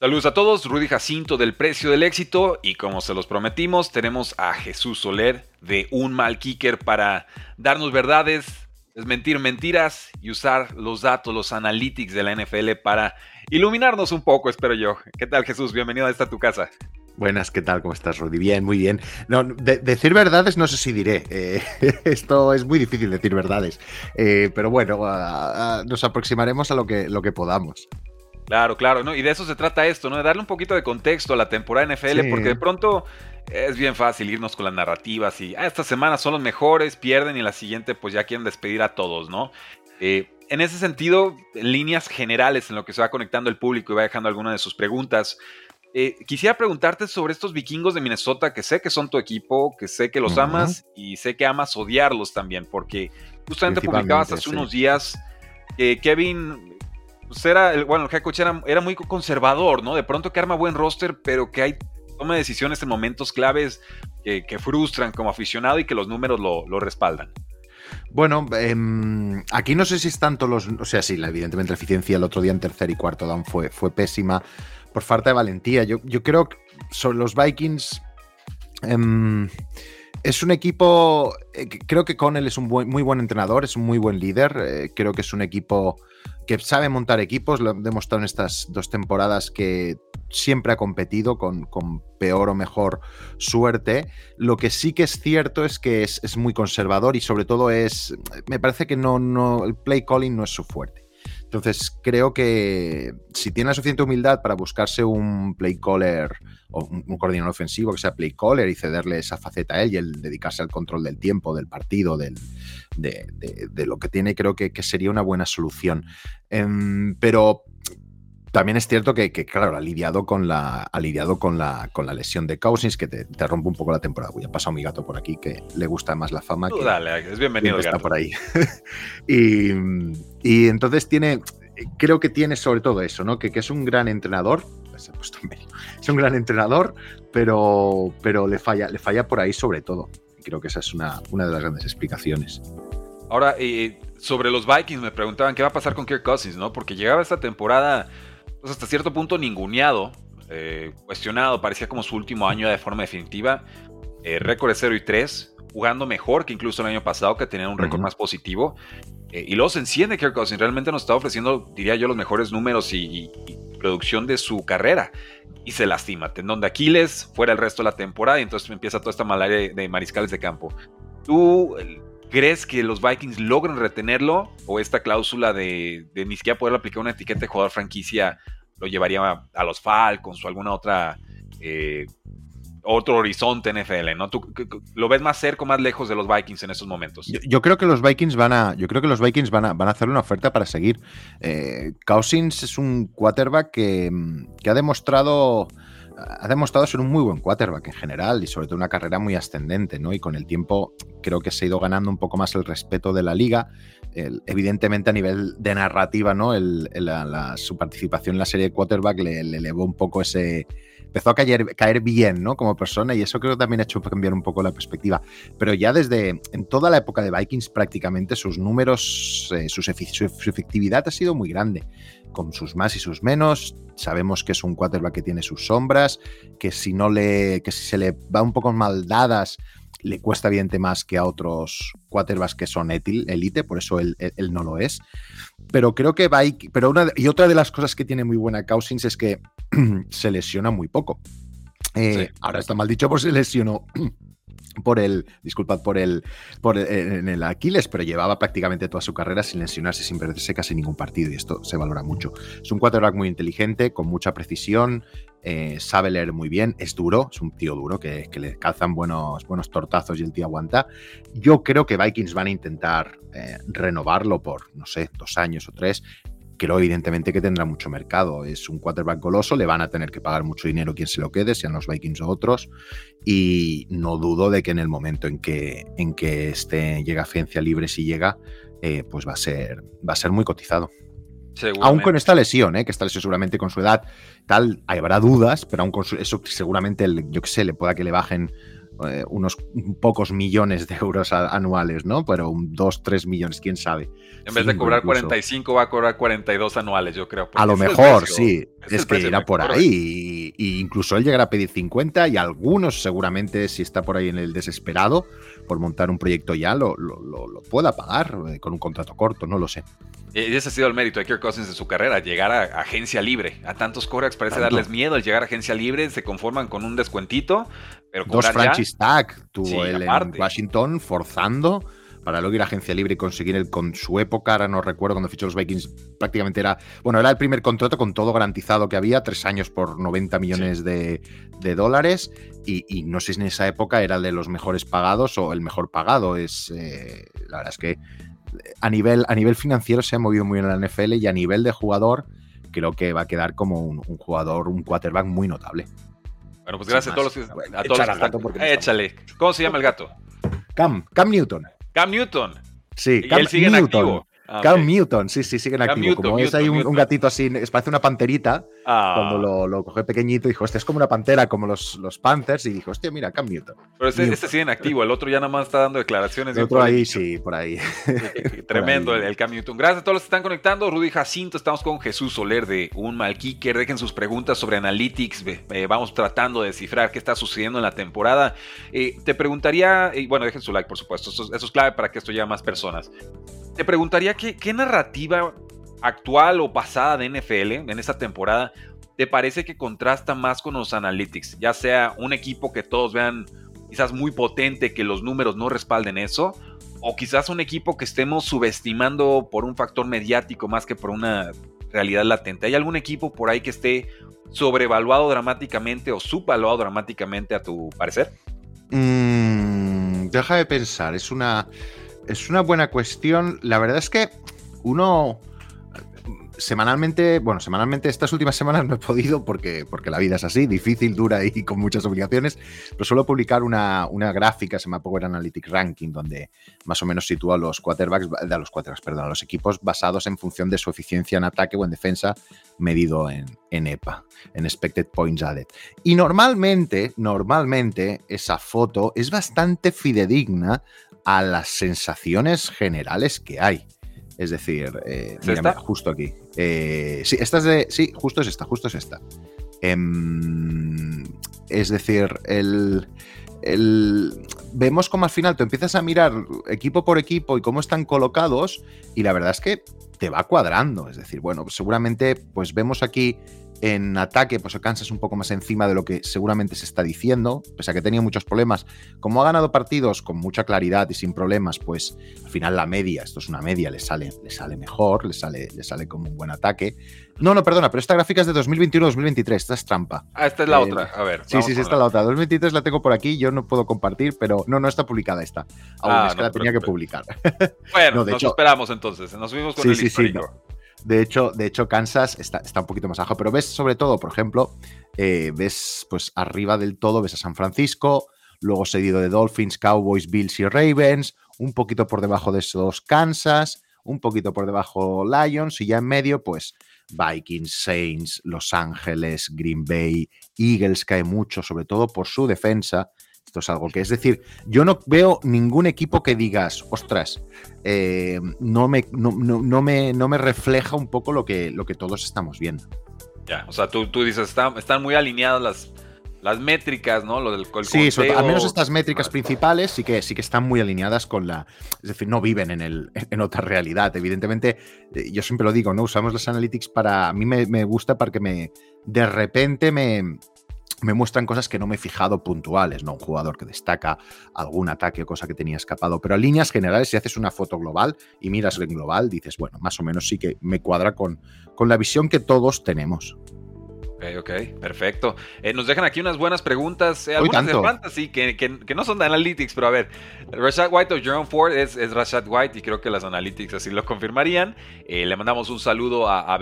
Saludos a todos, Rudy Jacinto del Precio del Éxito y como se los prometimos, tenemos a Jesús Soler de Un Mal Kicker para darnos verdades, desmentir mentiras y usar los datos, los analytics de la NFL para iluminarnos un poco, espero yo. ¿Qué tal Jesús? Bienvenido a esta tu casa. Buenas, ¿qué tal? ¿Cómo estás, Rudy? Bien, muy bien. No, decir verdades no sé si diré. Eh, esto es muy difícil decir verdades. Eh, pero bueno, nos aproximaremos a lo que, lo que podamos. Claro, claro, ¿no? Y de eso se trata esto, ¿no? De darle un poquito de contexto a la temporada NFL, porque de pronto es bien fácil irnos con las narrativas y ah, esta semana son los mejores, pierden y la siguiente pues ya quieren despedir a todos, ¿no? Eh, en ese sentido, en líneas generales en lo que se va conectando el público y va dejando alguna de sus preguntas, eh, quisiera preguntarte sobre estos vikingos de Minnesota, que sé que son tu equipo, que sé que los amas y sé que amas odiarlos también, porque justamente publicabas hace unos días que Kevin pues era, el, bueno, el head coach era, muy conservador, ¿no? De pronto que arma buen roster, pero que hay toma decisiones en momentos claves que, frustran como aficionado y que los números lo, respaldan. Bueno, em, aquí no sé si es tanto los. O sea, sí, evidentemente la eficiencia el otro día en tercer y cuarto down fue, fue pésima por falta de valentía. Yo, yo creo que son los Vikings. Em, es un equipo. Eh, creo que Connell es un muy buen entrenador, es un muy buen líder. Eh, creo que es un equipo que sabe montar equipos, lo he demostrado en estas dos temporadas que siempre ha competido con, con peor o mejor suerte. Lo que sí que es cierto es que es, muy conservador y sobre todo es, me parece que no, no, el play calling no es su fuerte. Entonces creo que si tiene la suficiente humildad para buscarse un play caller o un, coordinador ofensivo que sea play caller y cederle esa faceta a él y el dedicarse al control del tiempo, del partido, del, de, lo que tiene, creo que, sería una buena solución. Em, pero también es cierto que, claro, ha lidiado con la, ha lidiado con la, con la lesión de Cousins, que te, rompe un poco la temporada. Voy a pasar mi gato por aquí, que le gusta más la fama. que, dale, es bienvenido. está por ahí. y, y, entonces tiene, creo que tiene sobre todo eso, ¿no? Que, que es un gran entrenador. Es un gran entrenador, pero, pero le, falla, le falla por ahí sobre todo. Creo que esa es una, una de las grandes explicaciones. Ahora, eh, sobre los Vikings me preguntaban qué va a pasar con Kirk Cousins, ¿no? Porque llegaba esta temporada pues, hasta cierto punto ninguneado, eh, cuestionado, parecía como su último año de forma definitiva. Eh, récord de 0 y 3, jugando mejor que incluso el año pasado, que tenía un récord más positivo. y luego se enciende Kirk Cousins, realmente nos está ofreciendo, diría yo, los mejores números y, producción de su carrera. Y se lastima, tendón de Aquiles, fuera el resto de la temporada, y entonces empieza toda esta malaria de mariscales de campo. ¿Tú ¿Crees que los Vikings logren retenerlo? ¿O esta cláusula de, ni siquiera poder aplicar una etiqueta de jugador franquicia lo llevaría a, los Falcons o alguna otra eh, otro horizonte NFL, ¿no? ¿Tú lo ves más cerca o más lejos de los Vikings en estos momentos? Yo, creo que los Vikings van a, yo creo que los Vikings van a, van a hacer una oferta para seguir. Eh, Cousins es un quarterback que, que ha demostrado ha demostrado ser un muy buen quarterback en general y sobre todo una carrera muy ascendente, ¿no? Y con el tiempo creo que se ha ido ganando un poco más el respeto de la liga. evidentemente a nivel de narrativa, ¿no? su participación en la serie de quarterback le, elevó un poco ese... Empezó a caer, caer, bien, ¿no? Como persona y eso creo que también ha hecho cambiar un poco la perspectiva. Pero ya desde, en toda la época de Vikings prácticamente sus números, eh, su efectividad ha sido muy grande con sus más y sus menos. Sabemos que es un quarterback que tiene sus sombras, que si no le, que si se le va un poco mal dadas, le cuesta evidente más que a otros quarterbacks que son elite, por eso él, no lo es. Pero creo que va pero una, y otra de las cosas que tiene muy buena Cousins es que se lesiona muy poco. Eh, ahora está mal dicho, pues se lesionó por el, disculpad por el, por en el Aquiles, pero llevaba prácticamente toda su carrera sin lesionarse, sin perderse casi ningún partido y esto se valora mucho. Es un quarterback muy inteligente, con mucha precisión, eh, sabe leer muy bien, es duro, es un tío duro que, le calzan buenos, buenos tortazos y el tío aguanta. Yo creo que Vikings van a intentar eh, renovarlo por, no sé, dos años o tres creo evidentemente que tendrá mucho mercado. Es un quarterback goloso, le van a tener que pagar mucho dinero quien se lo quede, sean los Vikings o otros, y no dudo de que en el momento en que, en que este llega a agencia libre, si llega, eh, pues va a, ser, va a ser muy cotizado. Aún con esta lesión, ¿eh? que esta lesión seguramente con su edad tal, habrá dudas, pero aún con eso seguramente, yo que sé, le pueda que le bajen eh, unos pocos millones de euros anuales, ¿no? Pero un 2, 3 millones, quién sabe. En vez de cobrar 45 va a cobrar 42 anuales, yo creo. A lo mejor, sí. Es, que irá por ahí. Y, incluso él llegará a pedir 50 y algunos seguramente, si está por ahí en el desesperado por montar un proyecto ya, lo, lo, pueda pagar eh, con un contrato corto, no lo sé. Y ese ha sido el mérito de Kirk Cousins en su carrera, llegar a agencia libre. A tantos corebacks parece darles miedo el llegar a agencia libre, se conforman con un descuentito, pero Dos franchise tag tuvo él en Washington forzando para luego ir a agencia libre y conseguir el con su época, ahora no recuerdo cuando fichó los Vikings, prácticamente era, bueno, era el primer contrato con todo garantizado que había, tres años por 90 millones de, dólares, y, no sé si en esa época era el de los mejores pagados o el mejor pagado, es, eh, la verdad es que a nivel, a nivel financiero se ha movido muy bien en la NFL y a nivel de jugador creo que va a quedar como un, jugador, un quarterback muy notable. Bueno, pues gracias a todos los, a todos Échale. ¿Cómo se llama el gato? Cam, Cam Newton. Cam Newton. Sí, Cam él sigue Newton. activo. Ah, Cam Newton, sí, sí, sigue en activo. Como es ahí un, gatito así, parece una panterita. Ah. Cuando lo, lo cogió pequeñito, dijo, este es como una pantera, como los, los Panthers. Y dijo, hostia, mira, Cam Newton. Pero este, este sigue en activo, el otro ya nada más está dando declaraciones. El otro ahí, sí, por ahí. Tremendo El, Cam Newton. Gracias a todos los que están conectando. Rudy Jacinto, estamos con Jesús Soler de Un Mal Kicker. Dejen sus preguntas sobre Analytics. Eh, vamos tratando de descifrar qué está sucediendo en la temporada. Eh, te preguntaría, y bueno, dejen su like, por supuesto. Eso, eso es clave para que esto llegue a más personas. Te preguntaría qué, narrativa actual o pasada de NFL en esta temporada te parece que contrasta más con los analytics? Ya sea un equipo que todos vean quizás muy potente, que los números no respalden eso, o quizás un equipo que estemos subestimando por un factor mediático más que por una realidad latente. ¿Hay algún equipo por ahí que esté sobrevaluado dramáticamente o subvaluado dramáticamente a tu parecer? Mm, deja de pensar, es una es una buena cuestión. La verdad es que uno semanalmente, bueno, semanalmente estas últimas semanas no he podido porque, porque la vida es así, difícil, dura y con muchas obligaciones, pero suelo publicar una, una gráfica, se llama Power Analytics Ranking, donde más o menos sitúa a los quarterbacks, de los quarterbacks, perdón, a los equipos basados en función de su eficiencia en ataque o en defensa medido en, en EPA, en Expected Points Added. Y normalmente, normalmente esa foto es bastante fidedigna a las sensaciones generales que hay. Es decir, eh, justo aquí. Eh, sí, esta es de. Sí, justo es esta, justo es esta. Em, es decir, el, vemos como al final tú empiezas a mirar equipo por equipo y cómo están colocados y la verdad es que te va cuadrando. Es decir, bueno, seguramente pues vemos aquí en ataque, pues Kansas un poco más encima de lo que seguramente se está diciendo, pese a que tenía muchos problemas. Como ha ganado partidos con mucha claridad y sin problemas, pues al final la media, esto es una media, le sale, le sale mejor, le sale, le sale como un buen ataque. No, no, perdona, pero esta gráfica es de 2021-2023, esta es trampa. Ah, esta es la eh, otra, a ver. Sí, sí, sí, esta es la otra. 2023 la tengo por aquí, yo no puedo compartir, pero no, no está publicada esta. Aún ah, es que la tenía que publicar. Bueno, nos esperamos entonces, nos subimos con el sí, sí, de hecho, de hecho Kansas está, está, un poquito más abajo, pero ves sobre todo, por ejemplo, eh, ves pues arriba del todo, ves a San Francisco, luego seguido de Dolphins, Cowboys, Bills y Ravens, un poquito por debajo de esos Kansas, un poquito por debajo Lions y ya en medio pues Vikings, Saints, Los Ángeles, Green Bay, Eagles cae mucho, sobre todo por su defensa esto es algo que, es decir, yo no veo ningún equipo que digas, ostras, eh, no, me, no, me, no me refleja un poco lo que, lo que todos estamos viendo. Ya, o sea, tú, tú dices, están, muy alineadas las, las métricas, ¿no? Lo del Sí, al menos estas métricas principales sí que, sí que están muy alineadas con la. Es decir, no viven en, el, en otra realidad. Evidentemente, eh, yo siempre lo digo, ¿no? Usamos las analytics para. A mí me, me gusta para que me. De repente me, me muestran cosas que no me he fijado puntuales, ¿no? Un jugador que destaca algún ataque o cosa que tenía escapado. Pero en líneas generales, si haces una foto global y miras en global, dices, bueno, más o menos sí que me cuadra con, con la visión que todos tenemos. Ok, ok, perfecto. Eh, nos dejan aquí unas buenas preguntas, eh, algunas de fantasy que, que, no son de analytics, pero a ver, Rashad White o Jerome Ford es, es Rashad White y creo que las analytics así lo confirmarían. Eh, le mandamos un saludo a, a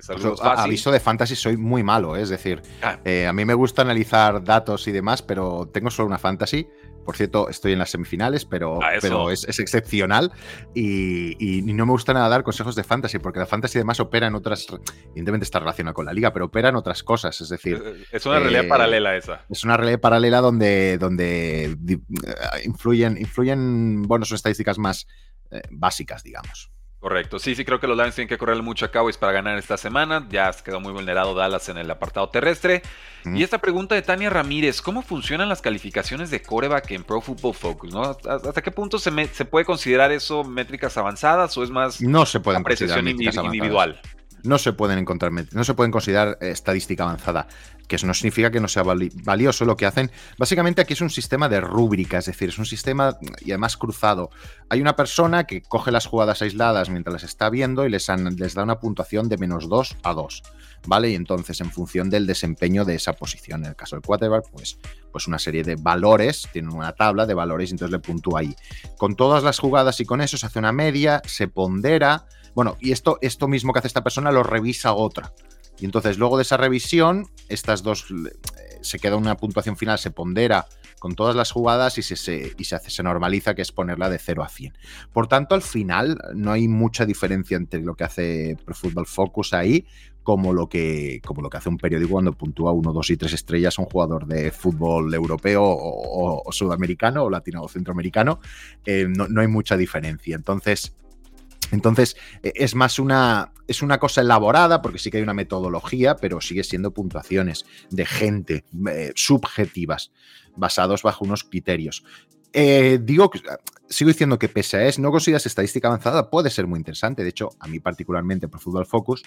Saludos aviso de fantasy, soy muy malo, es decir, ah. a mí me gusta analizar datos y demás, pero tengo solo una fantasy por cierto, estoy en las semifinales, pero, ah, pero es, excepcional y, no me gusta nada dar consejos de fantasy, porque la fantasy además opera en otras, evidentemente está relacionada con la liga, pero opera en otras cosas, es decir... Eh, es una realidad eh, paralela esa. Es una realidad paralela donde, donde eh, influyen, influyen, bueno, son estadísticas más básicas, digamos. Correcto, sí, sí, creo que los Lions tienen que correr mucho a Cowboys para ganar esta semana. Ya quedó muy vulnerado Dallas en el apartado terrestre. Y esta pregunta de Tania Ramírez: ¿Cómo funcionan las calificaciones de coreback en Pro Football Focus? ¿no? ¿Hasta qué punto se, se puede considerar eso métricas avanzadas o es más no se pueden apreciación individual? no se pueden encontrar, no se pueden considerar eh, estadística avanzada, que eso no significa que no sea valioso lo que hacen. Básicamente aquí es un sistema de rúbrica, es decir, es un sistema y además cruzado. Hay una persona que coge las jugadas aisladas mientras las está viendo y les, da una puntuación de menos 2 a 2. ¿Vale? Y entonces, en función del desempeño de esa posición, en el caso del quarterback, pues, pues una serie de valores, tienen una tabla de valores y entonces le puntúa ahí. Con todas las jugadas y con eso se hace una media, se pondera, bueno, y esto, esto mismo que hace esta persona lo revisa otra. Y entonces luego de esa revisión, estas dos, eh, se queda una puntuación final, se pondera con todas las jugadas y se, y se, hace, se normaliza, que es ponerla de 0 a 100. Por tanto, al final no hay mucha diferencia entre lo que hace Pro Football Focus ahí como lo que, como lo que hace un periódico cuando puntúa 1, 2 y 3 estrellas a un jugador de fútbol europeo o, sudamericano o latino o centroamericano. Eh, no, no hay mucha diferencia. Entonces, entonces, e, es más una, es una cosa elaborada, porque sí que hay una metodología, pero sigue siendo puntuaciones de gente eh, subjetivas, basados bajo unos criterios. Eh, digo que sigo diciendo que pese a eso, no consideras estadística avanzada, puede ser muy interesante. De hecho, a mí particularmente por Football Focus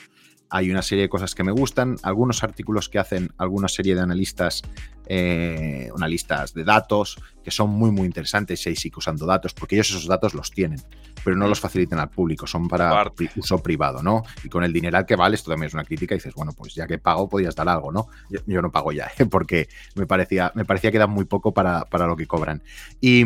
hay una serie de cosas que me gustan, algunos artículos que hacen alguna serie de analistas, eh, analistas de datos, que son muy, muy interesantes y ahí sí usando datos, porque ellos esos datos los tienen, pero no los facilitan al público, son para uso privado, ¿no? Y con el dineral que vale, esto también es una crítica, y dices, bueno, pues ya que pago, podías dar algo, ¿no? Yo, no pago ya, porque me parecía, me parecía que dan muy poco para, para lo que cobran. Y,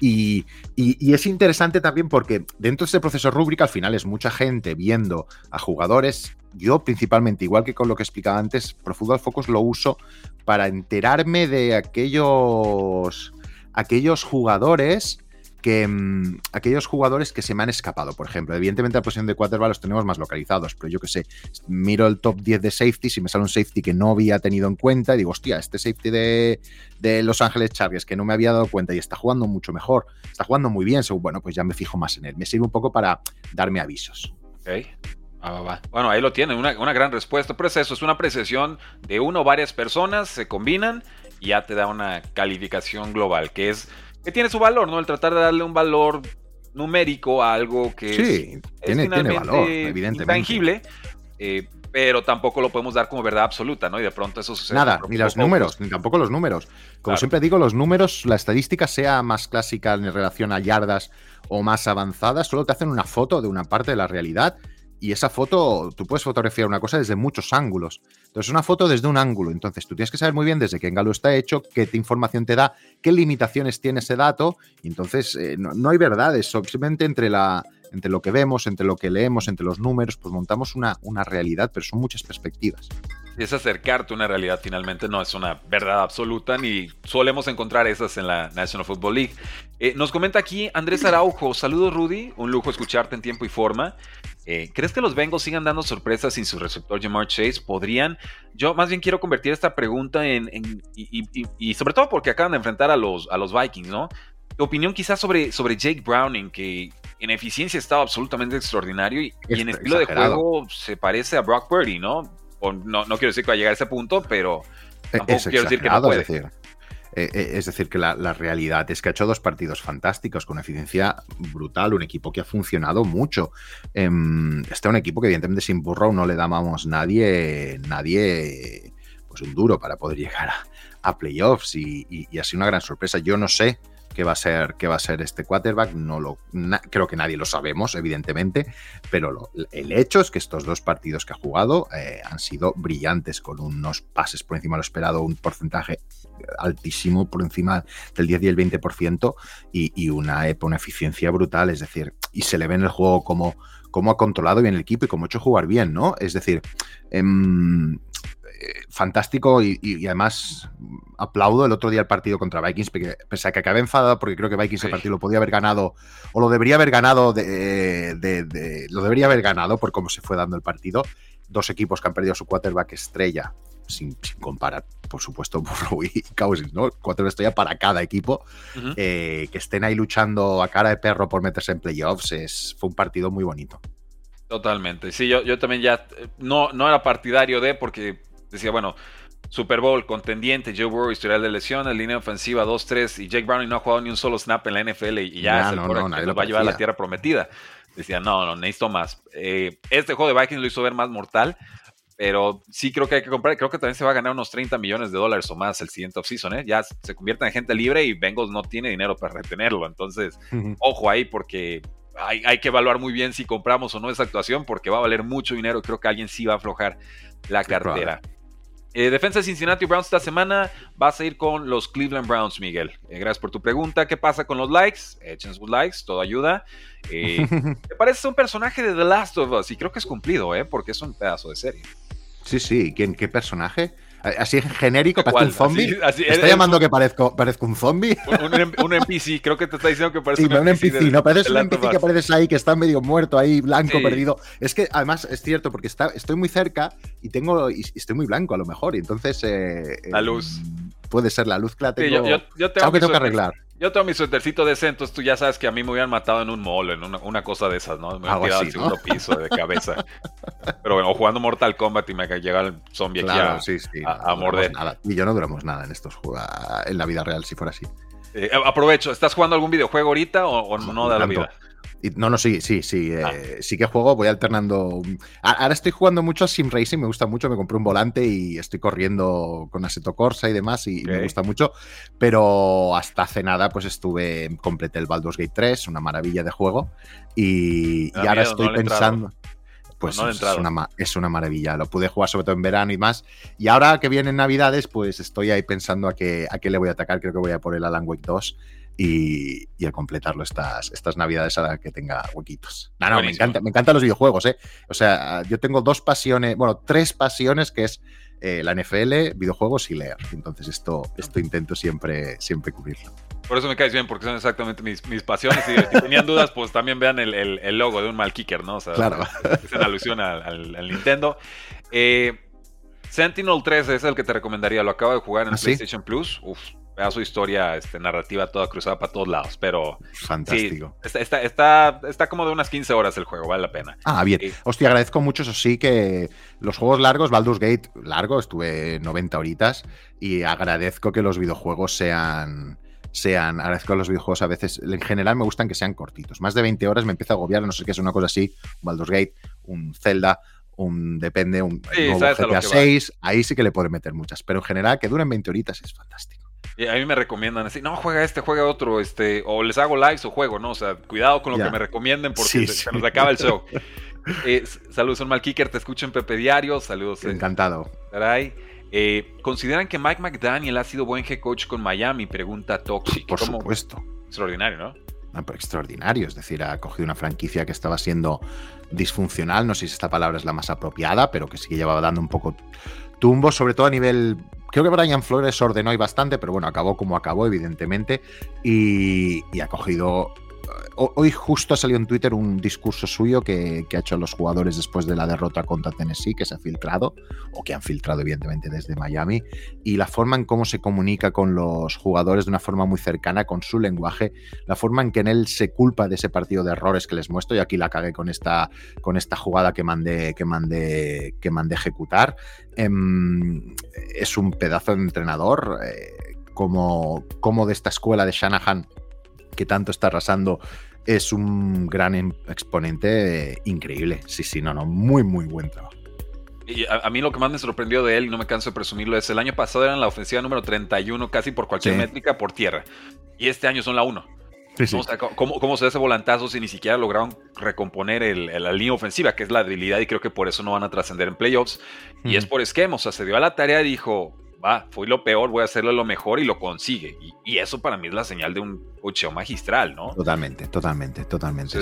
y, y, es interesante también porque dentro de este proceso rúbrica al final es mucha gente viendo a jugadores. Yo principalmente, igual que con lo que explicaba antes, Pro Football Focus lo uso para enterarme de aquellos, aquellos jugadores que mm, aquellos jugadores que se me han escapado, por ejemplo, evidentemente la posición de quarterback los tenemos más localizados, pero yo que sé, miro el top 10 de safety, si me sale un safety que no había tenido en cuenta, y digo, hostia, este safety de, Los Ángeles Chargers que no me había dado cuenta y está jugando mucho mejor, está jugando muy bien, bueno, pues ya me fijo más en él, me sirve un poco para darme avisos. Ok. Bueno, ahí lo tienen, una, una, gran respuesta. Pero es eso, es una apreciación de uno o varias personas, se combinan y ya te da una calificación global, que es que tiene su valor, ¿no? El tratar de darle un valor numérico a algo que sí, tiene, tiene valor, evidentemente. intangible, eh, pero tampoco lo podemos dar como verdad absoluta, ¿no? Y de pronto eso sucede. Nada, ni los números, ni tampoco los números. Como siempre digo, los números, la estadística sea más clásica en relación a yardas o más avanzada, solo te hacen una foto de una parte de la realidad y esa foto, tú puedes fotografiar una cosa desde muchos ángulos. Entonces, una foto desde un ángulo. Entonces, tú tienes que saber muy bien desde qué ángulo está hecho, qué información te da, qué limitaciones tiene ese dato. Y entonces, eh, no, hay verdades. Simplemente entre, la, entre lo que vemos, entre lo que leemos, entre los números, pues montamos una, una realidad, pero son muchas perspectivas es acercarte a una realidad finalmente, no es una verdad absoluta, ni solemos encontrar esas en la National Football League. Eh, nos comenta aquí Andrés Araujo, saludos Rudy, un lujo escucharte en tiempo y forma. Eh, ¿Crees que los Bengals sigan dando sorpresas sin su receptor Jamar Chase? ¿Podrían? Yo más bien quiero convertir esta pregunta en... y, sobre todo porque acaban de enfrentar a los, a los Vikings, ¿no? Tu opinión quizás sobre, sobre Jake Browning, que en eficiencia estaba absolutamente extraordinario y, en estilo de juego se parece a Brock Purdy, ¿no? no, no quiero decir que va a llegar a ese punto, pero e, tampoco quiero decir que no puede. Es decir, eh, eh, es decir, que la, realidad es que ha hecho dos partidos fantásticos con eficiencia brutal, un equipo que ha funcionado mucho. Em, este es un equipo que evidentemente sin Burrow no le dábamos nadie, nadie pues un duro para poder llegar a, playoffs y, y, ha sido una gran sorpresa. Yo no sé qué va a ser, qué va a ser este quarterback. No lo, creo que nadie lo sabemos, evidentemente, pero el hecho es que estos dos partidos que ha jugado eh, han sido brillantes, con unos pases por encima de lo esperado, un porcentaje altísimo por encima del 10 y el 20% y, y una, una eficiencia brutal, es decir, y se le ve en el juego como, como ha controlado bien el equipo y como ha hecho jugar bien, ¿no? Es decir, em, eh, fantástico y, además aplaudo el otro día el partido contra Vikings, porque, pese a que acabé enfadado porque creo que Vikings el partido lo podía haber ganado o lo debería haber ganado, de, lo debería haber ganado por cómo se fue dando el partido. Dos equipos que han perdido su quarterback estrella, sin, comparar, por supuesto, Burrow y Cousins, ¿no? Quarterback estrella para cada equipo. Eh, que estén ahí luchando a cara de perro por meterse en playoffs, es, fue un partido muy bonito. Totalmente. Sí, yo, yo también ya eh, no, no era partidario de porque decía, bueno, Super Bowl, contendiente, Joe Burrow, historial de lesiones, línea ofensiva 2-3 y Jake Browning no ha jugado ni un solo snap en la NFL y ya, es el no, que lo va a llevar a la tierra prometida. Decía, no, no, necesito más. Eh, este juego de Vikings lo hizo ver más mortal, pero sí creo que hay que comprar. Creo que también se va a ganar unos 30 millones de dólares o más el siguiente offseason. ¿eh? Ya se convierte en gente libre y Bengals no tiene dinero para retenerlo. Entonces, ojo ahí porque hay, hay, que evaluar muy bien si compramos o no esa actuación porque va a valer mucho dinero. Creo que alguien sí va a aflojar la cartera. Eh, defensa de Cincinnati Browns esta semana vas a ir con los Cleveland Browns, Miguel. Eh, gracias por tu pregunta. ¿Qué pasa con los likes? Echen sus likes, todo ayuda. Eh, me parece un personaje de The Last of Us y creo que es cumplido, ¿eh? porque es un pedazo de serie. Sí, sí. ¿Quién, ¿Qué personaje? Así genérico, parece un zombie. ¿Está llamando que parezco, parezco un zombie? Un, NPC, creo que te está diciendo que parece un, NPC. no, parece un NPC que apareces ahí, que está medio muerto ahí, blanco, perdido. Es que además es cierto, porque está, estoy muy cerca y tengo y estoy muy blanco a lo mejor, y entonces. Eh, la luz. puede ser la luz que la tengo. yo, yo, tengo que arreglar. Yo tengo mi suétercito de entonces tú ya sabes que a mí me hubieran matado en un mall, en una, cosa de esas, ¿no? Me hubieran tirado al segundo piso de cabeza. Pero bueno, jugando Mortal Kombat y me llega el zombie aquí a, morder. Y yo no duramos nada en estos juegos, en la vida real, si fuera así. Eh, aprovecho, ¿estás jugando algún videojuego ahorita o, no da la vida? No, no, sí, sí, sí. Eh, ah. sí que juego, voy alternando. Ahora estoy jugando mucho a Sim Racing, me gusta mucho. Me compré un volante y estoy corriendo con Assetto Corsa y demás, y me gusta mucho. Pero hasta hace nada, pues estuve, completé el Baldur's Gate 3, una maravilla de juego. Y, ahora estoy pensando. Pues es, una, es, una, maravilla. Lo pude jugar sobre todo en verano y más. Y ahora que vienen Navidades, pues estoy ahí pensando a qué, a qué le voy a atacar. Creo que voy a por el Alan Wake 2 y, a completarlo estas, estas navidades a la que tenga huequitos. No, no, me, encanta, me encantan los videojuegos, ¿eh? O sea, yo tengo dos pasiones, bueno, tres pasiones que es eh, la NFL, videojuegos y leer. Entonces esto, esto intento siempre, siempre cubrirlo. Por eso me caes bien, porque son exactamente mis, mis pasiones. Y si tenían dudas, pues también vean el, el, logo de un mal kicker, ¿no? O sea, claro. es una alusión al, Nintendo. Eh, Sentinel 3 es el que te recomendaría. Lo acabo de jugar en ¿Ah, PlayStation Plus. Uf, su historia este, narrativa toda cruzada para todos lados, pero... Fantástico. está, está, está, como de unas 15 horas el juego, vale la pena. Ah, bien. Hostia, agradezco mucho, eso sí, que los juegos largos, Baldur's Gate largo, estuve 90 horitas, y agradezco que los videojuegos sean sean, agradezco a los videojuegos a veces, en general me gustan que sean cortitos. Más de 20 horas me empieza a agobiar, no sé qué es una cosa así, un Baldur's Gate, un Zelda, un depende, un GTA 6, ahí sí que le puede meter muchas, pero en general que duren 20 horitas es fantástico. Y a mí me recomiendan así, no, juega este, juega otro, este, o les hago likes o juego, ¿no? O sea, cuidado con lo que me recomienden porque se, nos acaba el show. eh, saludos, son Malkicker, te escucho en Pepe Diario, saludos. Eh, Encantado. Eh, ¿Consideran que Mike McDaniel ha sido buen head coach con Miami? Pregunta Toxic. Por supuesto. Extraordinario, ¿no? No, pero extraordinario, es decir, ha cogido una franquicia que estaba siendo disfuncional, no sé si esta palabra es la más apropiada, pero que sí que llevaba dando un poco tumbo, sobre todo a nivel Creo que Brian Flores ordenó y bastante, pero bueno, acabó como acabó, evidentemente, y, y ha cogido hoy justo ha salido en Twitter un discurso suyo que, ha hecho los jugadores después de la derrota contra Tennessee, que se ha filtrado, o que han filtrado evidentemente desde Miami, y la forma en cómo se comunica con los jugadores de una forma muy cercana, con su lenguaje, la forma en que en él se culpa de ese partido de errores que les muestro, y aquí la cagué con esta, con esta jugada que mandé, que mandé, que mandé ejecutar. Em, es un pedazo de entrenador. Eh, como, como de esta escuela de Shanahan que tanto está arrasando es un gran em, exponente increíble. Sí, sí, no, no, muy, muy buen trabajo. Y a, mí lo que más me sorprendió de él, y no me canso de presumirlo, es el año pasado eran la ofensiva número 31 casi por cualquier métrica por tierra. Y este año son la 1. ¿cómo, se da ese volantazo si ni siquiera lograron recomponer el, la línea ofensiva, que es la debilidad, y creo que por eso no van a trascender en playoffs? Y es por esquema, o sea, se dio a la tarea y dijo, va, fui lo peor, voy a hacerlo lo mejor y lo consigue. Y, eso para mí es la señal de un cocheo magistral, ¿no? Totalmente, totalmente, totalmente.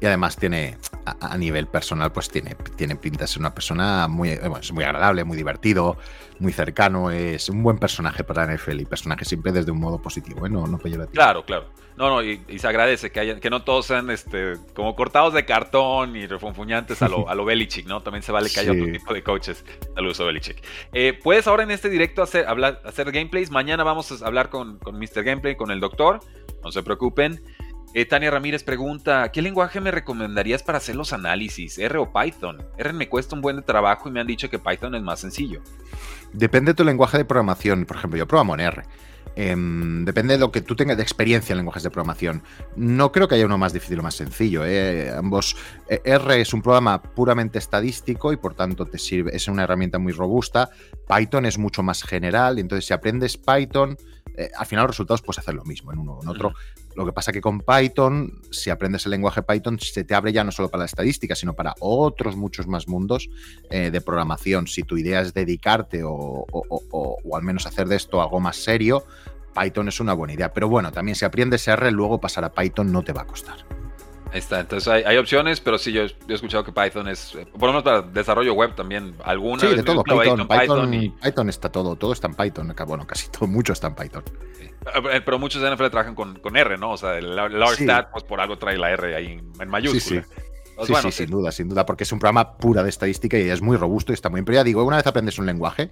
Y además tiene, a, nivel personal, pues tiene, tiene pinta de ser una persona muy, eh, bueno, es muy agradable, muy divertido, muy cercano, es un buen personaje para la NFL y personaje siempre desde un modo positivo, ¿eh? no, no Claro, claro. No, no, y, se agradece que, hayan, que no todos sean este, como cortados de cartón y refunfuñantes a lo, a lo Belichick, ¿no? También se vale que haya otro tipo de coaches. Saludos a Belichick. Eh, Puedes ahora en este directo hacer, hablar, hacer gameplays. Mañana vamos a hablar con, con Mr. Gameplay, con el doctor. No se preocupen. Eh, Tania Ramírez pregunta, ¿qué lenguaje me recomendarías para hacer los análisis? ¿R o Python? R me cuesta un buen trabajo y me han dicho que Python es más sencillo. Depende de tu lenguaje de programación. Por ejemplo, yo programo en R. Em, depende de lo que tú tengas de experiencia en lenguajes de programación. No creo que haya uno más difícil o más sencillo. ¿eh? Ambos. Eh, R es un programa puramente estadístico y por tanto te sirve, es una herramienta muy robusta. Python es mucho más general. Entonces, si aprendes Python, al final los resultados puedes hacer lo mismo en uno o en otro. Lo que pasa que con Python, si aprendes el lenguaje Python, se te abre ya no solo para la estadística, sino para otros muchos más mundos eh, de programación. Si tu idea es dedicarte o, al menos hacer de esto algo más serio, Python es una buena idea. Pero bueno, también si aprendes R, luego pasar a Python no te va a costar. Ahí está, entonces hay, opciones, pero sí, yo, he escuchado que Python es, eh, por lo menos para desarrollo web también, alguna. Sí, de todo, Python, Python, está todo, todo está en Python, bueno, casi todo, mucho está en Python. Eh, pero muchos de NFL trabajan con, con R, ¿no? O sea, el large stat, pues por algo trae la R ahí en mayúscula. Sí, sí. Pues sí, sí, sin duda, sin duda, porque es un programa pura de estadística y es muy robusto y está muy bien. Pero ya digo, una vez aprendes un lenguaje,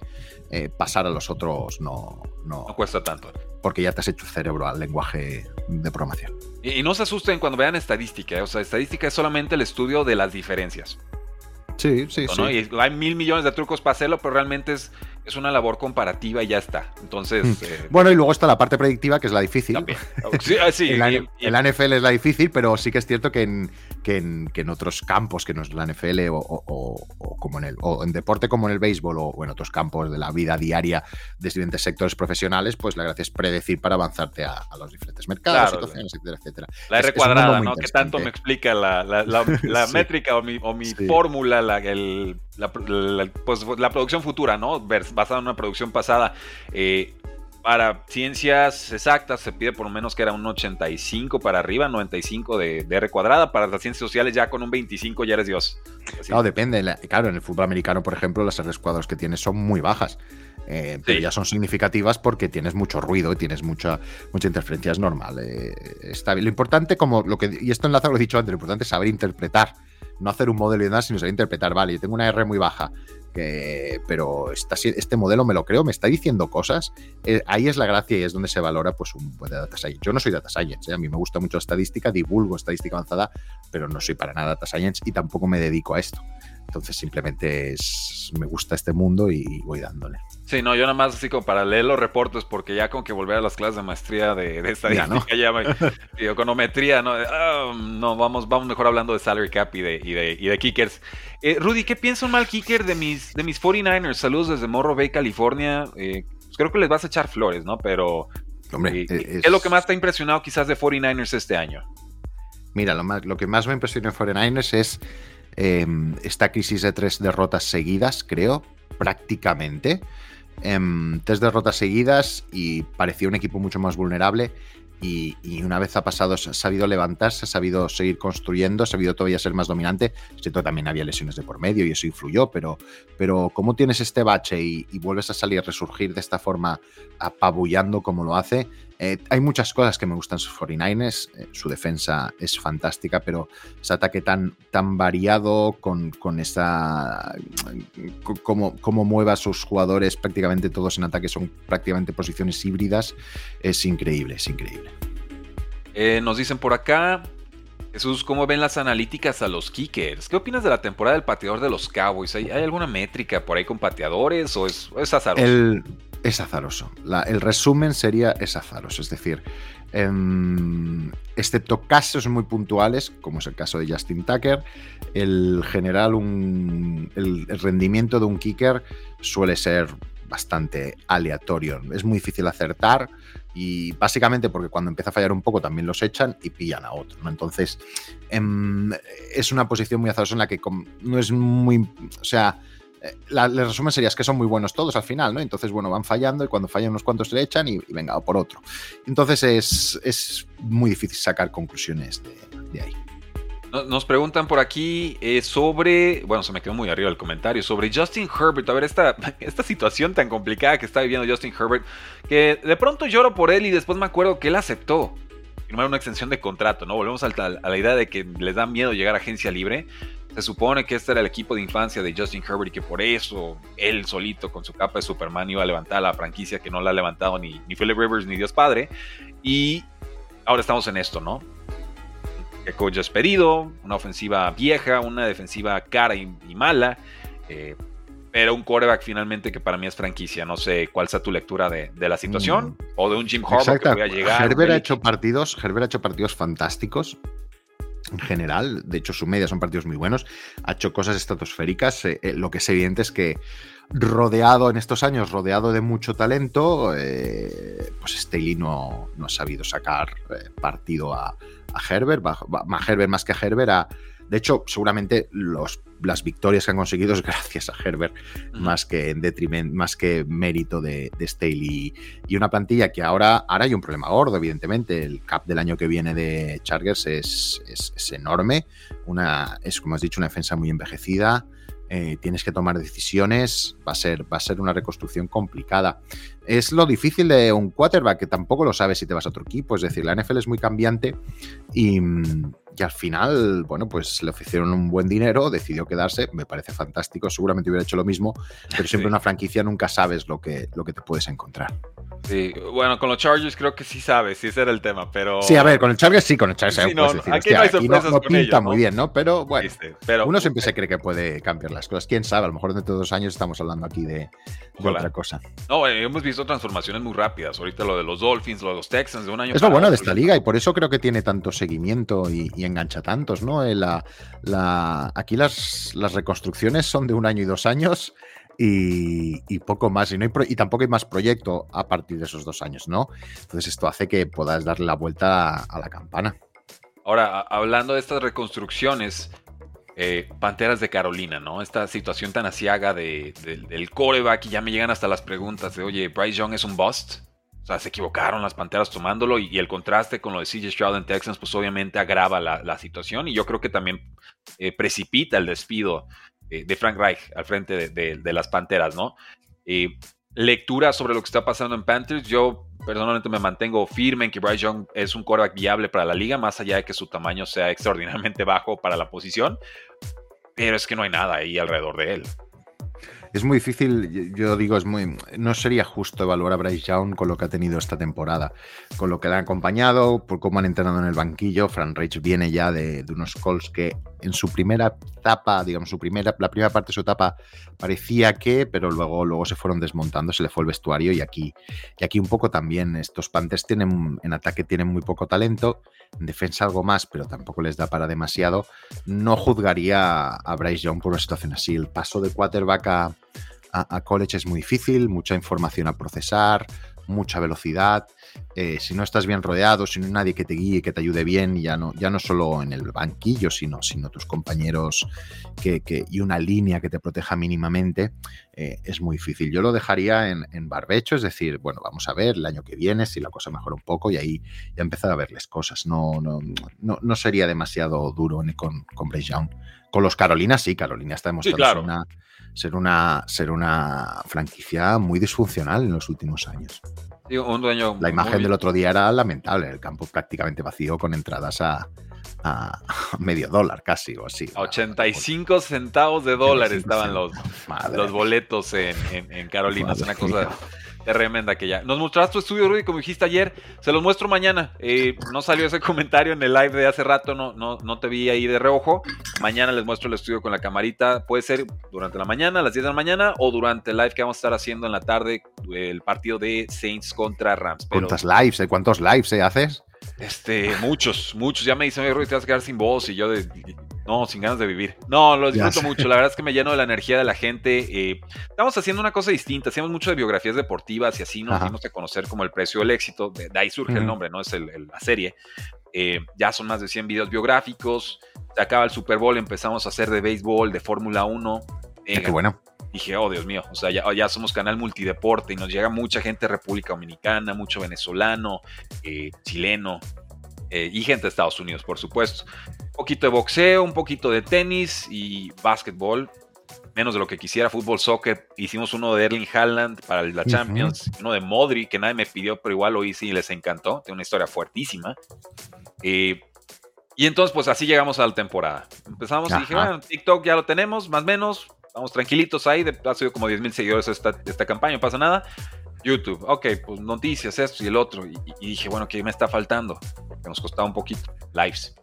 eh, pasar a los otros no, no, no, cuesta tanto. Porque ya te has hecho cerebro al lenguaje de programación. Y, no se asusten cuando vean estadística, ¿eh? o sea, estadística es solamente el estudio de las diferencias. Sí, sí, sí. Y hay mil millones de trucos para hacerlo, pero realmente es es una labor comparativa y ya está. Entonces. Hmm. Eh, bueno, y luego está la parte predictiva, que es la difícil. Sí, ah, la, NFL es la difícil, pero sí que es cierto que en, que en, otros campos, que no es la NFL, o, como en el, o en deporte como en el béisbol, o, en otros campos de la vida diaria de diferentes sectores profesionales, pues la gracia es predecir para avanzarte a, los diferentes mercados, situaciones, etcétera, etcétera. La R cuadrada, ¿no? Que tanto me explica la, métrica o mi, o mi fórmula, la, el, pues, la, producción futura, ¿no? Basada en una producción pasada. Eh, para ciencias exactas se pide por lo menos que era un 85 para arriba, 95 de, de R cuadrada. Para las ciencias sociales ya con un 25 ya eres Dios. Claro, depende. Claro, en el fútbol americano, por ejemplo, las R cuadradas que tienes son muy bajas. Eh, pero ya son significativas porque tienes mucho ruido y tienes mucha, mucha interferencia, es normal. Eh, está bien. Lo importante, como lo que, y esto enlaza lo he dicho antes, lo importante es saber interpretar no hacer un modelo y nada, sino saber interpretar, vale, yo tengo una R muy baja, que, pero este modelo me lo creo, me está diciendo cosas, eh, ahí es la gracia y es donde se valora pues un buen data science. Yo no soy data science, ¿eh? a mí me gusta mucho estadística, divulgo estadística avanzada, pero no soy para nada data science y tampoco me dedico a esto. Entonces simplemente es, me gusta este mundo y voy dándole. Sí, no, yo nada más así como para leer los reportes, porque ya con que volver a las clases de maestría de, de estadística, ya, de econometría, ¿no? Ah, no, vamos, vamos mejor hablando de salary cap y de, y de, y de kickers. Eh, Rudy, ¿qué piensa un mal kicker de mis, de mis 49ers? Saludos desde Morro Bay, California. Eh, pues creo que les vas a echar flores, ¿no? Pero, Hombre, eh, ¿qué es... lo que más te ha impresionado quizás de 49ers este año? Mira, lo, más, lo que más me impresionó en 49ers es esta crisis de tres derrotas seguidas, creo, prácticamente. Em, tres derrotas seguidas y parecía un equipo mucho más vulnerable. Y, una vez ha pasado, ha sabido levantarse, ha sabido seguir construyendo, ha sabido todavía ser más dominante. Siento también había lesiones de por medio y eso influyó, pero, pero como tienes este bache y, y vuelves a salir, resurgir de esta forma apabullando como lo hace, eh, hay muchas cosas que me gustan sus 49ers. Eh, su defensa es fantástica, pero ese ataque tan, tan variado con, con esa. Cómo, cómo mueve a sus jugadores, prácticamente todos en ataque son prácticamente posiciones híbridas. Es increíble, es increíble. Eh, nos dicen por acá. Jesús, ¿cómo ven las analíticas a los kickers? ¿Qué opinas de la temporada del pateador de los Cowboys? ¿Hay, alguna métrica por ahí con pateadores o es, es El, es azaroso. el resumen sería es azaroso. Es decir, em, excepto casos muy puntuales, como es el caso de Justin Tucker, el general, un, el, rendimiento de un kicker suele ser bastante aleatorio. Es muy difícil acertar y básicamente porque cuando empieza a fallar un poco también los echan y pillan a otro. Entonces, em, es una posición muy azarosa en la que no es muy... O sea, la, el resumen sería es que son muy buenos todos al final, ¿no? Entonces, bueno, van fallando y cuando fallan unos cuantos se echan y, venga, por otro. Entonces es, muy difícil sacar conclusiones de, ahí. Nos preguntan por aquí eh, sobre, bueno, se me quedó muy arriba el comentario, sobre Justin Herbert. A ver, esta, esta situación tan complicada que está viviendo Justin Herbert, que de pronto lloro por él y después me acuerdo que él aceptó firmar una extensión de contrato, ¿no? Volvemos a, a la idea de que les da miedo llegar a agencia libre. Se supone que este era el equipo de infancia de Justin Herbert y que por eso él solito con su capa de Superman iba a levantar la franquicia que no la ha levantado ni, ni Philip Rivers ni Dios Padre. Y ahora estamos en esto, ¿no? Que coach despedido, una ofensiva vieja, una defensiva cara y, mala. Eh, pero un quarterback finalmente que para mí es franquicia. No sé cuál sea tu lectura de, la situación mm. o de un Jim Harbaugh que voy a llegar. Herbert ha hecho partidos, Herbert ha hecho partidos fantásticos en general, de hecho su media son partidos muy buenos, ha hecho cosas estratosféricas, eh, eh, lo que es evidente es que rodeado en estos años, rodeado de mucho talento, eh, pues Staley no, no, ha sabido sacar partido a, a Herbert, Herbert más que a Herbert, a, de hecho, seguramente los, las victorias que han conseguido es gracias a Herbert, más que en detrimento, más que mérito de, de Staley. Y una plantilla que ahora, ahora hay un problema gordo, evidentemente. El cap del año que viene de Chargers es, es, enorme. Una, es, como has dicho, una defensa muy envejecida. Eh, tienes que tomar decisiones, va a, ser, va a ser una reconstrucción complicada. Es lo difícil de un quarterback, que tampoco lo sabes si te vas a otro equipo, es decir, la NFL es muy cambiante y, y al final, bueno, pues le ofrecieron un buen dinero, decidió quedarse, me parece fantástico, seguramente hubiera hecho lo mismo, pero siempre una franquicia nunca sabes lo que, lo que te puedes encontrar. Sí, bueno, con los Chargers creo que sí sabes, sí ese era el tema, pero... Sí, a ver, con los Chargers sí, con los Chargers sí, no, decir, aquí, no hay sorpresas no, pinta muy bien, ¿no? Pero bueno, pero, uno siempre se cree que puede cambiar las cosas, quién sabe, a lo mejor dentro de dos años estamos hablando aquí de, otra cosa. No, eh, hemos visto transformaciones muy rápidas, ahorita lo de los Dolphins, lo de los Texans, de un año... Es lo bueno de esta liga y por eso creo que tiene tanto seguimiento y, y engancha tantos, ¿no? Eh, aquí las, reconstrucciones son de un año y dos años y, poco más. Y, no y tampoco hay más proyecto a partir de esos dos años, ¿no? Entonces esto hace que puedas darle la vuelta a, la campana. Ahora, hablando de estas reconstrucciones, eh, Panteras de Carolina, ¿no? Esta situación tan asiaga de, del coreback y ya me llegan hasta las preguntas de, oye, Bryce Young es un bust. O sea, se equivocaron las Panteras tomándolo y, el contraste con lo de CJ Stroud en Texans, pues obviamente agrava la, situación y yo creo que también eh, precipita el despido eh, de Frank Reich al frente de, las Panteras, ¿no? Eh, lectura sobre lo que está pasando en Panthers, yo personalmente me mantengo firme en que Bryce Young es un quarterback viable para la liga, más allá de que su tamaño sea extraordinariamente bajo para la posición, pero es que no hay nada ahí alrededor de él es muy difícil, yo digo, es muy, no sería justo evaluar a Bryce Young con lo que ha tenido esta temporada, con lo que le ha acompañado, por cómo han entrenado en el banquillo. Frank Reich viene ya de, unos calls que en su primera etapa, digamos, su primera, la primera parte de su etapa parecía que, pero luego, luego se fueron desmontando, se le fue el vestuario y aquí, y aquí un poco también. Estos Panthers tienen, en ataque tienen muy poco talento, en defensa algo más, pero tampoco les da para demasiado. No juzgaría a Bryce Young por una situación así. El paso de quarterback a a, college es muy difícil, mucha información a procesar, mucha velocidad. Eh, si no estás bien rodeado, si no hay nadie que te guíe, que te ayude bien, ya no, ya no solo en el banquillo, sino, sino tus compañeros que, y una línea que te proteja mínimamente, eh, es muy difícil. Yo lo dejaría en, barbecho, es decir, bueno, vamos a ver el año que viene si la cosa mejora un poco y ahí ya empezar a verles cosas. No, no, no, sería demasiado duro con, con Young. Con los Carolinas, sí, Carolina está demostrando una ser una, ser una franquicia muy disfuncional en los últimos años. La imagen del otro día era lamentable, el campo prácticamente vacío con entradas a, medio dólar casi o así. A 85 centavos de dólar estaban los, los boletos en, Carolina. Es una cosa Tremenda que ya. Nos mostraste tu estudio, Rudy, como dijiste ayer. Se los muestro mañana. Eh, no salió ese comentario en el live de hace rato, no, no, no te vi ahí de reojo. Mañana les muestro el estudio con la camarita. Puede ser durante la mañana, a las 10 de la mañana, o durante el live que vamos a estar haciendo en la tarde, el partido de Saints contra Rams. ¿Cuántos lives? Eh? ¿Cuántos lives eh, haces? Este, muchos, muchos. Ya me dicen, Rudy, te vas a quedar sin voz. Y yo de, no, sin ganas de vivir. No, lo disfruto mucho. La verdad es que me lleno de la energía de la gente. Eh, estamos haciendo una cosa distinta. Hacíamos mucho de biografías deportivas y así nos dimos a conocer como el precio del éxito. De, ahí surge el nombre, ¿no? Es la serie. Eh, ya son más de 100 videos biográficos. Se acaba el Super Bowl, empezamos a hacer de béisbol, de Fórmula 1. Eh, qué bueno. Dije, oh Dios mío, o sea, ya, ya, somos canal multideporte y nos llega mucha gente de República Dominicana, mucho venezolano, chileno, y gente de Estados Unidos, por supuesto. Un poquito de boxeo, un poquito de tenis y básquetbol. Menos de lo que quisiera, fútbol, soccer. Hicimos uno de Erling Haaland para la Champions, uno de Modri, que nadie me pidió, pero igual lo hice y les encantó. Tiene una historia fuertísima. Eh, y entonces, pues así llegamos a la temporada. Empezamos y dije, bueno, TikTok ya lo tenemos, más o menos. Vamos tranquilitos ahí. De, ha sido como 10 mil seguidores esta, esta campaña, no pasa nada. YouTube, ok, pues noticias, esto y el otro. Y, y dije, bueno, ¿qué me está faltando? Que nos costaba un poquito. Lives.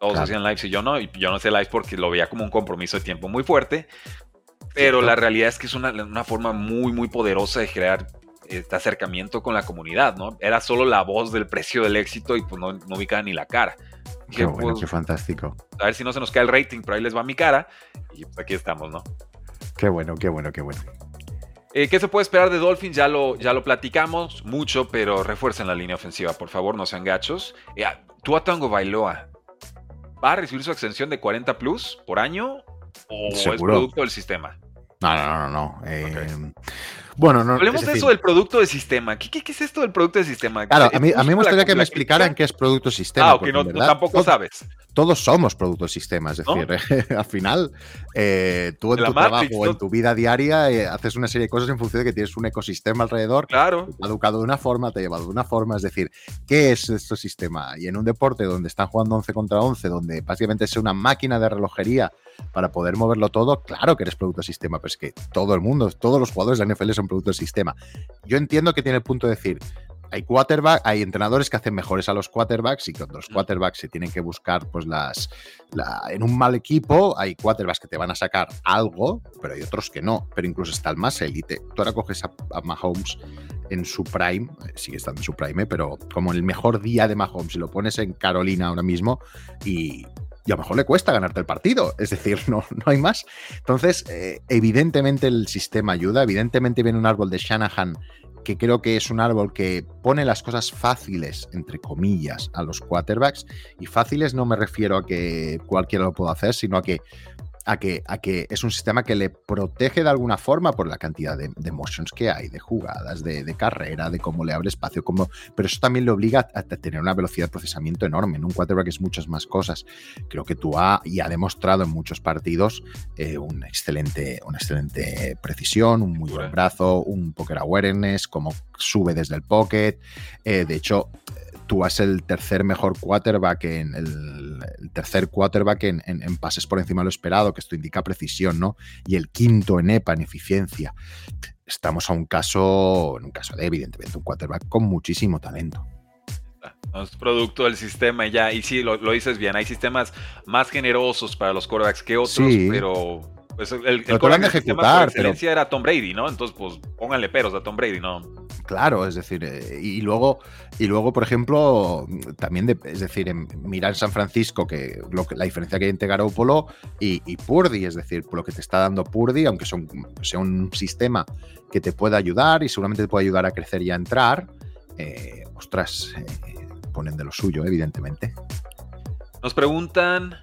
Todos hacían lives y yo no, y yo no hacía lives porque lo veía como un compromiso de tiempo muy fuerte. Pero la realidad es que es una, una, forma muy, muy poderosa de crear este acercamiento con la comunidad, ¿no? Era solo la voz del precio del éxito y pues no, no ubicaba ni la cara. Qué bueno, pues, qué fantástico. A ver si no se nos cae el rating, pero ahí les va mi cara y pues aquí estamos, ¿no? Qué bueno, qué bueno, qué bueno. Eh, ¿Qué se puede esperar de Dolphins? Ya lo, ya lo platicamos mucho, pero refuercen la línea ofensiva, por favor, no sean gachos. Eh, a Tango Bailoa, ¿Va a recibir su extensión de 40 plus por año o es producto del sistema? No, no, no, no. Eh, bueno, no. Hablemos de eso del producto de sistema. ¿Qué, es esto del producto de sistema? Claro, a mí, a mí me gustaría que me explicaran qué es producto de sistema. Ah, ok, no, tampoco sabes. Todos somos producto de sistema, es decir, al final, eh, tú en tu trabajo o en tu vida diaria eh, haces una serie de cosas en función de que tienes un ecosistema alrededor. Claro. Te ha educado de una forma, te ha llevado de una forma. Es decir, ¿qué es este sistema? Y en un deporte donde están jugando 11 contra 11, donde básicamente es una máquina de relojería para poder moverlo todo, claro que eres producto de sistema, pero es que todo el mundo, todos los jugadores de la NFL son producto del sistema. Yo entiendo que tiene el punto de decir, hay quarterback, hay entrenadores que hacen mejores a los quarterbacks y cuando los quarterbacks se tienen que buscar pues las en un mal equipo hay quarterbacks que te van a sacar algo, pero hay otros que no, pero incluso está el más élite. Tú ahora coges a, Mahomes en su prime, eh, sigue estando en su prime, pero como el mejor día de Mahomes, y lo pones en Carolina ahora mismo y y a lo mejor le cuesta ganarte el partido. Es decir, no, no hay más. Entonces, eh, evidentemente el sistema ayuda, evidentemente viene un árbol de Shanahan que creo que es un árbol que pone las cosas fáciles, entre comillas, a los quarterbacks. Y fáciles no me refiero a que cualquiera lo pueda hacer, sino a que a que, a que es un sistema que le protege de alguna forma por la cantidad de, motions que hay, de jugadas, de, carrera, de cómo le abre espacio, como, pero eso también le obliga a, tener una velocidad de procesamiento enorme. En un quarterback es muchas más cosas. Creo que tú ha y ha demostrado en muchos partidos eh, una, excelente, una excelente precisión, un muy buen brazo, un poker awareness, cómo sube desde el pocket. Eh, de hecho, tú es el tercer mejor quarterback en el, tercer quarterback en, pases por encima de lo esperado, que esto indica precisión, ¿no? Y el quinto en EPA, en eficiencia. Estamos a un caso, en un caso de evidentemente un quarterback con muchísimo talento. es producto del sistema ya, y sí, lo, dices bien, hay sistemas más generosos para los quarterbacks que otros, pero pues el, el de ejecutar, pero... era Tom Brady, ¿no? Entonces, pues pónganle peros a Tom Brady, ¿no? Claro, es decir, eh, y luego, y luego, por ejemplo, también, es decir, en, mirar San Francisco, que, lo que la diferencia que hay entre Garoppolo y, y, Purdy, es decir, lo que te está dando Purdy, aunque son, sea un sistema que te pueda ayudar y seguramente te puede ayudar a crecer y a entrar, eh, ostras, eh, ponen de lo suyo, evidentemente. Nos preguntan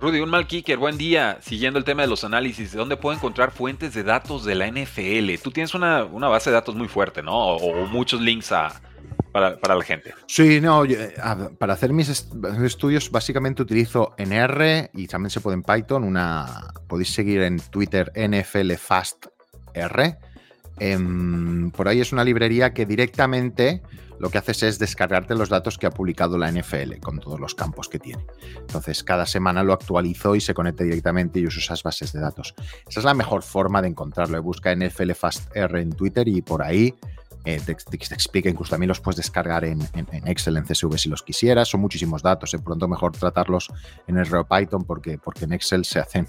Rudy, un mal kicker, buen día. Siguiendo el tema de los análisis, ¿de dónde puedo encontrar fuentes de datos de la NFL? Tú tienes una, base de datos muy fuerte, ¿no? O, muchos links para, la gente. Sí, no, para hacer mis estudios básicamente utilizo NR y también se puede en Python. Una, podéis seguir en Twitter NFLFastR. Em, por ahí es una librería que directamente lo que haces es descargarte los datos que ha publicado la NFL con todos los campos que tiene. Entonces, cada semana lo actualizo y se conecta directamente y uso esas bases de datos. Esa es la mejor forma de encontrarlo. Busca NFL Fast R en Twitter y por ahí eh, te, explica, incluso también los puedes descargar en, Excel, en CSV si los quisieras. Son muchísimos datos, de pronto mejor tratarlos en el Python porque, porque en Excel se hacen,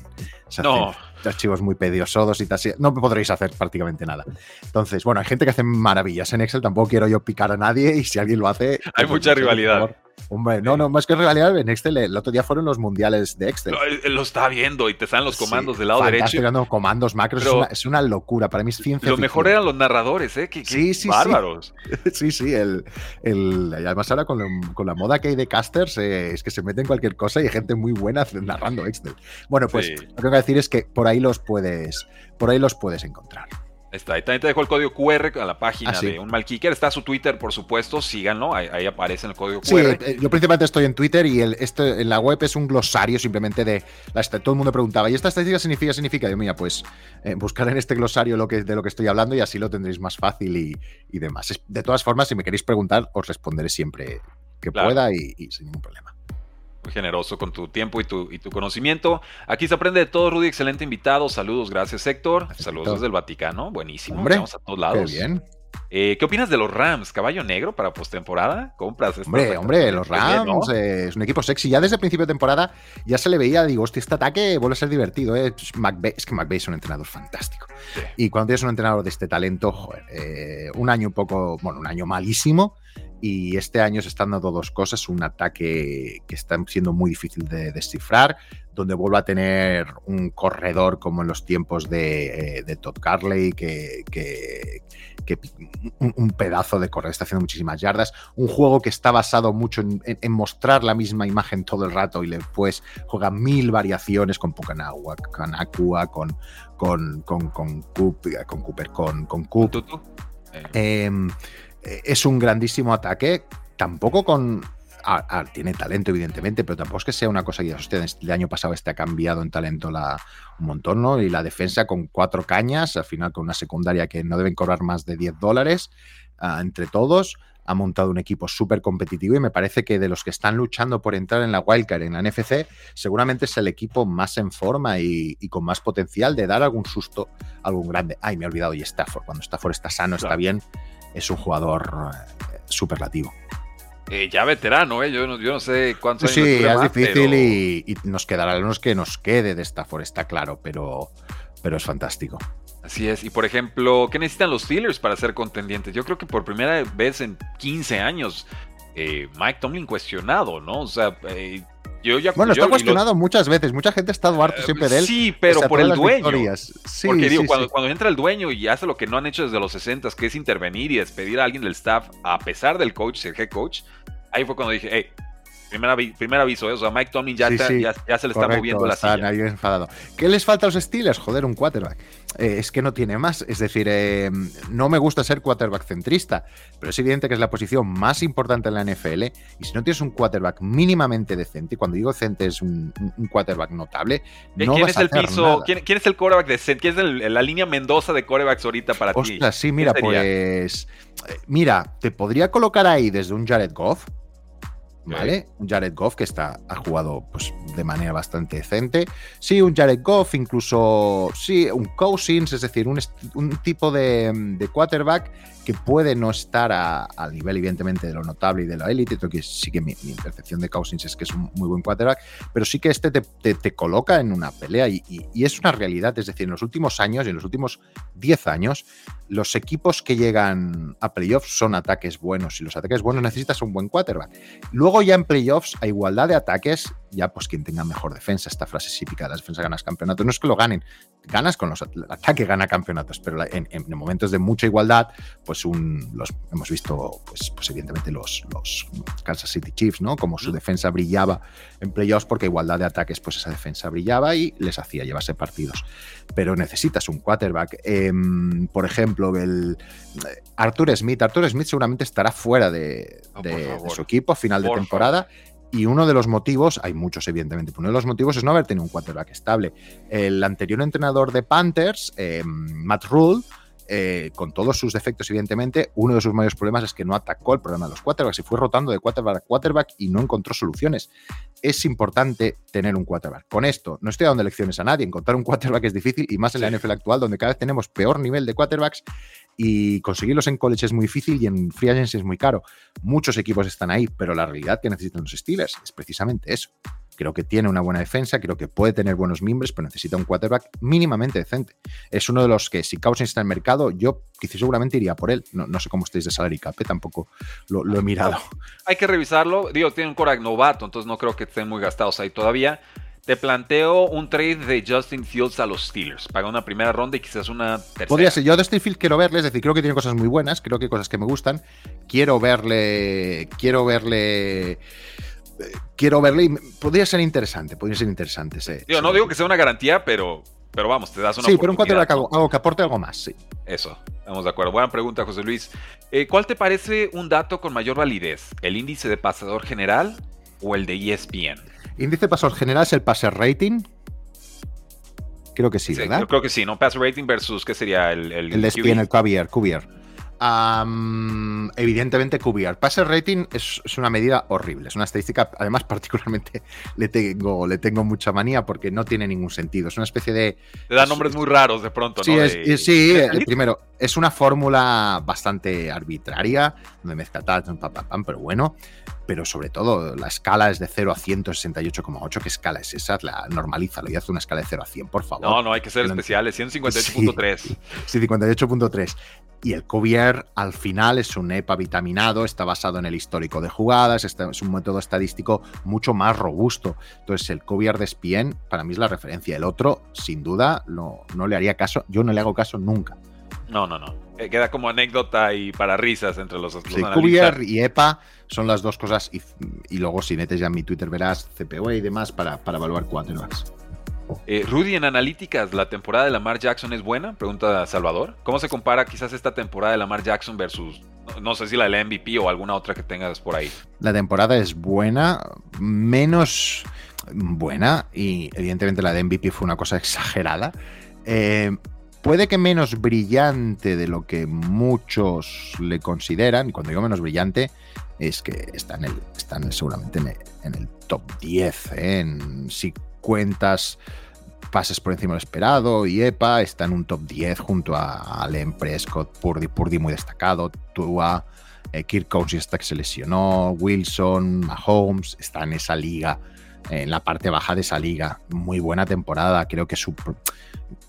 archivos muy pediosos y tal. No podréis hacer prácticamente nada. Entonces, bueno, hay gente que hace maravillas en Excel, tampoco quiero yo picar a nadie y si alguien lo hace... Hay mucha rivalidad. Hombre, no, no, más que en realidad en Excel, el otro día fueron los mundiales de Excel. Lo, lo está viendo y te salen los comandos del lado derecho. comandos, macros, es, una, locura. Para mí es ciencia. Lo mejor eran los narradores, ¿eh? Que, sí, sí, bárbaros. Sí, sí, el, el, además ahora con, con, la moda que hay de casters, eh, es que se meten cualquier cosa y hay gente muy buena narrando Excel. Bueno, pues lo que voy a decir es que por ahí los puedes, por ahí los puedes encontrar. Está, ahí también te dejo el código QR a la página ah, de un Malkicker. Está su Twitter, por supuesto, síganlo, ahí, aparece el código QR. Sí, eh, yo principalmente estoy en Twitter y el, este, en la web es un glosario simplemente de. La, todo el mundo preguntaba, ¿y esta estadística significa? Significa, yo, mira, pues eh, buscar en este glosario lo que, de lo que estoy hablando y así lo tendréis más fácil y, demás. De todas formas, si me queréis preguntar, os responderé siempre que pueda y sin ningún problema generoso con tu tiempo y tu, y tu conocimiento. Aquí se aprende de todo, Rudy, excelente invitado. Saludos, gracias Héctor. Saludos desde el Vaticano, buenísimo. Hombre, Vamos a todos lados. Qué bien. Eh, ¿Qué opinas de los Rams? ¿Caballo negro para postemporada? ¿Compras? Hombre, hombre, los Rams eh, es un equipo sexy. Ya desde el principio de temporada ya se le veía, digo, hostia, este ataque vuelve a ser divertido. Eh. es que McVeigh es un entrenador fantástico. Y cuando tienes un entrenador de este talento, joder, eh, un año un poco, bueno, un año malísimo, y este año se están dando dos cosas, un ataque que está siendo muy difícil de descifrar, donde vuelve a tener un corredor como en los tiempos de, eh, Todd Carley, que, un, pedazo de corredor está haciendo muchísimas yardas, un juego que está basado mucho en, mostrar la misma imagen todo el rato y después juega mil variaciones con Pucanagua, con Aqua, con, con, con, con, Cooper, con, con Coop. Es un grandísimo ataque, tampoco con... tiene talento, evidentemente, pero tampoco es que sea una cosa que usted el año pasado este ha cambiado en talento la, un montón, ¿no? Y la defensa con cuatro cañas, al final con una secundaria que no deben cobrar más de 10 dólares ah, entre todos ha montado un equipo súper competitivo y me parece que de los que están luchando por entrar en la wildcard en la NFC, seguramente es el equipo más en forma y, con más potencial de dar algún susto algún grande. Ay, me he olvidado, y Stafford, cuando Stafford está sano, está bien, es un jugador eh, superlativo. Eh, ya veterano, ¿eh? Yo no, yo no sé cuántos sí, años. Sí, es difícil y, nos quedará los que nos quede de Stafford, está claro, pero, pero es fantástico. Así es. Y por ejemplo, ¿qué necesitan los Steelers para ser contendientes? Yo creo que por primera vez en 15 años, eh, Mike Tomlin cuestionado, ¿no? O sea, eh, bueno, está cuestionado muchas veces. Mucha gente ha estado harto siempre de él. Sí, pero por el dueño. Sí, Porque digo, cuando, cuando, entra el dueño y hace lo que no han hecho desde los 60, que es intervenir y despedir a alguien del staff, a pesar del coach, el head coach, ahí fue cuando dije, hey, primer, aviso, ¿eh? o sea, Mike Tomlin ya, ya, se le está moviendo la silla. enfadado. ¿Qué les falta a los Steelers? Joder, un quarterback. Eh, es que no tiene más. Es decir, eh, no me gusta ser quarterback centrista, pero es evidente que es la posición más importante en la NFL. Y si no tienes un quarterback mínimamente decente, y cuando digo decente es un, quarterback notable, no ¿Quién es el piso? ¿quién, es el quarterback decente? ¿Quién es la línea Mendoza de quarterbacks ahorita para ti? Ostras, sí, mira, pues. Mira, te podría colocar ahí desde un Jared Goff ¿Vale? Un Jared Goff que está, ha jugado pues, de manera bastante decente. Sí, un Jared Goff, incluso sí, un Cousins, es decir, un, un tipo de, de, quarterback que puede no estar al nivel, evidentemente, de lo notable y de la élite. Que sí que mi, percepción de Cousins es que es un muy buen quarterback, pero sí que este te, te, coloca en una pelea y, y, es una realidad. Es decir, en los últimos años y en los últimos 10 años, los equipos que llegan a playoffs son ataques buenos y los ataques buenos necesitas un buen quarterback. Luego ya en playoffs, a igualdad de ataques, ya pues quien tenga mejor defensa, esta frase típica, la defensa ganas campeonatos, no es que lo ganen, ganas con los el ataque gana campeonatos, pero en, momentos de mucha igualdad, pues un, los, hemos visto, pues, pues evidentemente los, los Kansas City Chiefs, ¿no? Como su defensa brillaba en playoffs porque igualdad de ataques, pues esa defensa brillaba y les hacía llevarse partidos. Pero necesitas un quarterback. Em, por ejemplo, el eh, Arthur Smith. Arthur Smith seguramente estará fuera de, ah, su equipo a final de temporada. Y uno de los motivos, hay muchos evidentemente, pero uno de los motivos es no haber tenido un quarterback estable. El anterior entrenador de Panthers, em, Matt Rule, eh, con todos sus defectos, evidentemente, uno de sus mayores problemas es que no atacó el problema de los quarterbacks y fue rotando de quarterback a quarterback y no encontró soluciones. Es importante tener un quarterback. Con esto, no estoy dando lecciones a nadie. Encontrar un quarterback es difícil y más en la NFL actual, donde cada vez tenemos peor nivel de quarterbacks y conseguirlos en college es muy difícil y en free agency es muy caro. Muchos equipos están ahí, pero la realidad que necesitan los Steelers es precisamente eso. Creo que tiene una buena defensa, creo que puede tener buenos miembros, pero necesita un quarterback mínimamente decente. Es uno de los que, si Cousins está en el mercado, yo quizás seguramente iría por él. No, sé cómo estáis de salary cap, ¿eh? tampoco lo, he mirado. Hay que revisarlo. Digo, tiene un quarterback novato, entonces no creo que estén muy gastados ahí todavía. Te planteo un trade de Justin Fields a los Steelers. Paga una primera ronda y quizás una tercera. Podría ser. Yo de Justin Fields quiero verle, es decir, creo que tiene cosas muy buenas, creo que hay cosas que me gustan. Quiero verle. Quiero verle quiero verle y podría ser interesante, podría ser interesante. no digo que sea una garantía, pero, pero vamos, te das una Sí, pero un quarterback algo, que aporte algo más, sí. Eso, estamos de acuerdo. Buena pregunta, José Luis. Eh, ¿Cuál te parece un dato con mayor validez? ¿El índice de pasador general o el de ESPN? Índice de pasador general es el passer rating. Creo que sí, ¿verdad? creo que sí, ¿no? Passer rating versus, ¿qué sería? El, el, el ESPN, el QBR evidentemente, QBR. Passer rating es, una medida horrible. Es una estadística, además, particularmente le tengo, le tengo mucha manía porque no tiene ningún sentido. Es una especie de. Te da nombres muy raros de pronto, sí, ¿no? Es, sí, primero, es una fórmula bastante arbitraria, donde mezcla tal, pam, pero bueno. Pero sobre todo, la escala es de 0 a 168,8. ¿Qué escala es esa? La, normalízalo y haz una escala de 0 a 100, por favor. No, no, hay que ser especiales. 158.3. Sí, 58.3. Y el COVIER al final es un EPA vitaminado, está basado en el histórico de jugadas, es un método estadístico mucho más robusto. Entonces el COVIER de SPN para mí es la referencia. El otro, sin duda, no, no le haría caso, yo no le hago caso nunca. No, no, no. Eh, queda como anécdota y para risas entre los, los sí, COVIER y EPA son las dos cosas. Y, luego, si metes ya en mi Twitter, verás CPO y demás para, para evaluar quarterbacks. Eh, Rudy, en analíticas, ¿la temporada de Lamar Jackson es buena? Pregunta Salvador. ¿Cómo se compara quizás esta temporada de Lamar Jackson versus, no, sé si la de la MVP o alguna otra que tengas por ahí? La temporada es buena, menos buena y evidentemente la de MVP fue una cosa exagerada. Eh, puede que menos brillante de lo que muchos le consideran, cuando digo menos brillante es que está, en el, está en seguramente en el, top 10, ¿eh? en, cuentas pases por encima del esperado y EPA está en un top 10 junto a Allen Prescott, Purdy, Purdy muy destacado, Tua, eh, Kirk Cousins está que se lesionó, Wilson, Mahomes, está en esa liga, en la parte baja de esa liga. Muy buena temporada, creo que su,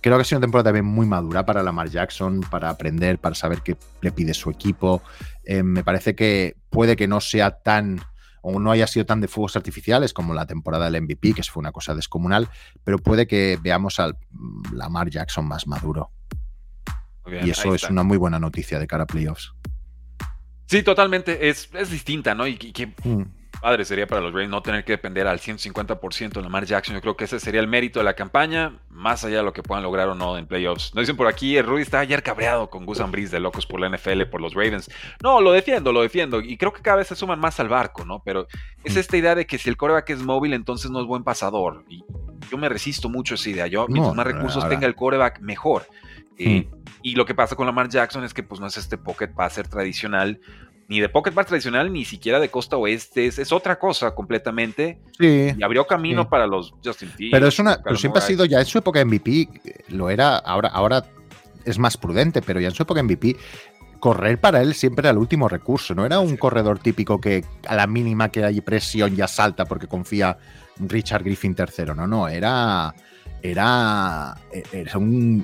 creo que ha sido una temporada también muy madura para Lamar Jackson, para aprender, para saber qué le pide su equipo. Eh, me parece que puede que no sea tan o no haya sido tan de fuegos artificiales como la temporada del MVP, que fue una cosa descomunal, pero puede que veamos al Lamar Jackson más maduro. y eso es una muy buena noticia de cara a playoffs. Sí, totalmente. Es, es distinta, ¿no? Y, que mm padre sería para los Ravens no tener que depender al 150% de Lamar Jackson. Yo creo que ese sería el mérito de la campaña, más allá de lo que puedan lograr o no en playoffs. Nos dicen por aquí, el Rudy está ayer cabreado con Gus Ambris de locos por la NFL, por los Ravens. No, lo defiendo, lo defiendo. Y creo que cada vez se suman más al barco, ¿no? Pero es mm. esta idea de que si el coreback es móvil, entonces no es buen pasador. Y yo me resisto mucho a esa idea. Yo, mientras más recursos tenga el coreback, mejor. Eh, mm. y lo que pasa con Lamar Jackson es que pues no es este pocket passer tradicional ni de Pocket Bar tradicional, ni siquiera de costa oeste. Es, otra cosa completamente. Sí. Y abrió camino para los Justin Fields. Pero es una, pero siempre ha sido ya en su época MVP, lo era, ahora, ahora es más prudente, pero ya en su época MVP correr para él siempre era el último recurso. No era un corredor típico que a la mínima que hay presión ya salta porque confía Richard Griffin tercero. No, no, era era, e, e,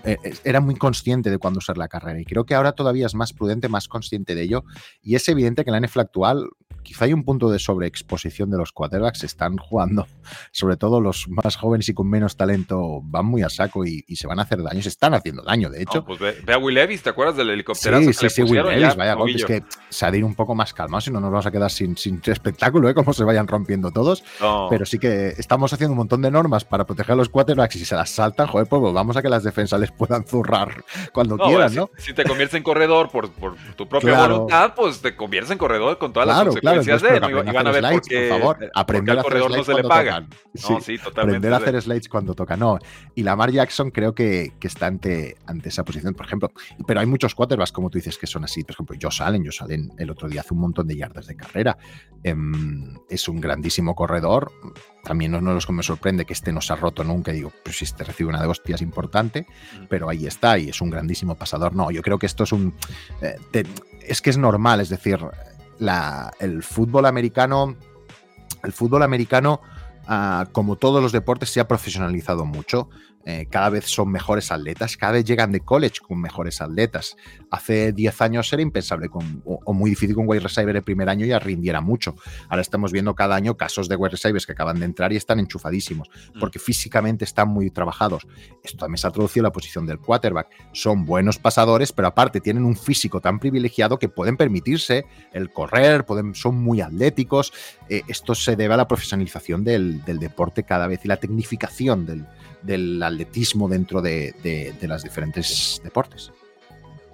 e, era, muy consciente de cuándo usar la carrera. Y creo que ahora todavía es más prudente, más consciente de ello. Y es evidente que la NFL actual quizá hay un punto de sobreexposición de los quarterbacks, están jugando, sobre todo los más jóvenes y con menos talento, van muy a saco y, se van a hacer daño, se están haciendo daño, de hecho. pues ve, a Will Levis, ¿te acuerdas del helicóptero? Sí, sí, sí, Will Levis, vaya golpes que Sadir un poco más calmado, si no nos vamos a quedar sin, sin espectáculo, ¿eh? como se vayan rompiendo todos. Pero sí que estamos haciendo un montón de normas para proteger a los quarterbacks y si se las saltan, joder, pues vamos a que las defensas les puedan zurrar cuando quieran, ¿no? Si, te conviertes en corredor por, por tu propia voluntad, pues te conviertes en corredor con todas las consecuencias de Y van a ver por, qué, por favor, aprender a hacer corredor no se le paga. No, sí, totalmente. Aprender a hacer slides cuando toca, no. Y Lamar Jackson creo que, que está ante, ante esa posición, por ejemplo. Pero hay muchos quarterbacks, como tú dices, que son así. Por ejemplo, Josh Allen, Josh Allen el otro día hace un montón de yardas de carrera. Em, es un grandísimo corredor. También no, es que me sorprende que este no se ha roto nunca. Digo, pues si este recibe una de hostias importante, pero ahí está y es un grandísimo pasador. No, yo creo que esto es un. Eh, es que es normal, es decir, la, el fútbol americano. El fútbol americano, ah, como todos los deportes, se ha profesionalizado mucho. Eh, cada vez son mejores atletas, cada vez llegan de college con mejores atletas. Hace 10 años era impensable con, o, muy difícil con wide receiver el primer año ya rindiera mucho. Ahora estamos viendo cada año casos de wide receivers que acaban de entrar y están enchufadísimos, mm. porque físicamente están muy trabajados. Esto también se ha traducido en la posición del quarterback. Son buenos pasadores, pero aparte tienen un físico tan privilegiado que pueden permitirse el correr, pueden, son muy atléticos. Eh, esto se debe a la profesionalización del, del deporte cada vez y la tecnificación del, del atletismo dentro de, de, los diferentes deportes.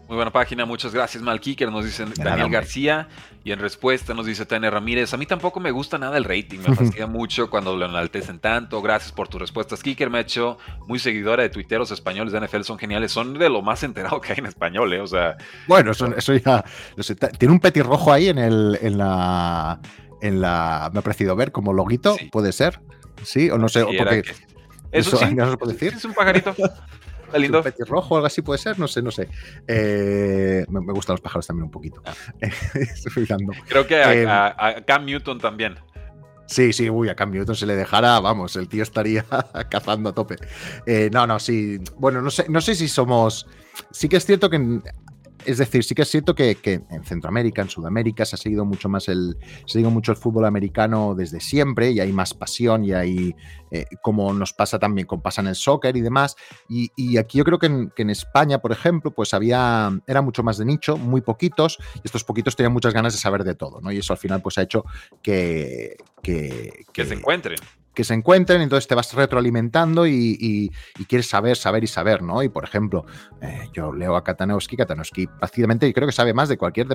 Muy buena página, muchas gracias Malkicker, nos dice Daniel García y en respuesta nos dice Tania Ramírez, a mí tampoco me gusta nada el rating, me fastidia mucho cuando lo enaltecen tanto, gracias por tus respuestas Kicker, me ha hecho muy seguidora de tuiteros españoles de NFL, son geniales, son de lo más enterado que hay en español, ¿eh? o sea... Bueno, eso, ya, tiene un petirrojo ahí en, el, en la... En la, me ha parecido ver como loguito, puede ser, sí, o no sé, o porque, eso, sí, no se puede decir. Es un pajarito. Está lindo. Un petirrojo o algo así puede ser, no sé, no sé. Eh, me, gustan los pájaros también un poquito. Ah. Estoy Creo que eh, a, Cam Newton también. Sí, sí, uy, a Cam Newton se le dejara, vamos, el tío estaría cazando a tope. Eh, no, no, sí. Bueno, no sé, no sé si somos. Sí que es cierto que es decir, sí que es cierto que, en Centroamérica, en Sudamérica, se ha seguido mucho más el, se mucho el fútbol americano desde siempre y hay más pasión y hay, eh, como nos pasa también, como pasa en el soccer y demás. Y, aquí yo creo que en, España, por ejemplo, pues había, era mucho más de nicho, muy poquitos, y estos poquitos tenían muchas ganas de saber de todo, ¿no? Y eso al final pues ha hecho que... Que, que se encuentren que se encuentren, entonces te vas retroalimentando y, quieres saber, saber y saber, ¿no? Y por ejemplo, eh, yo leo a Katanowski, Katanowski prácticamente y creo que sabe más de cualquier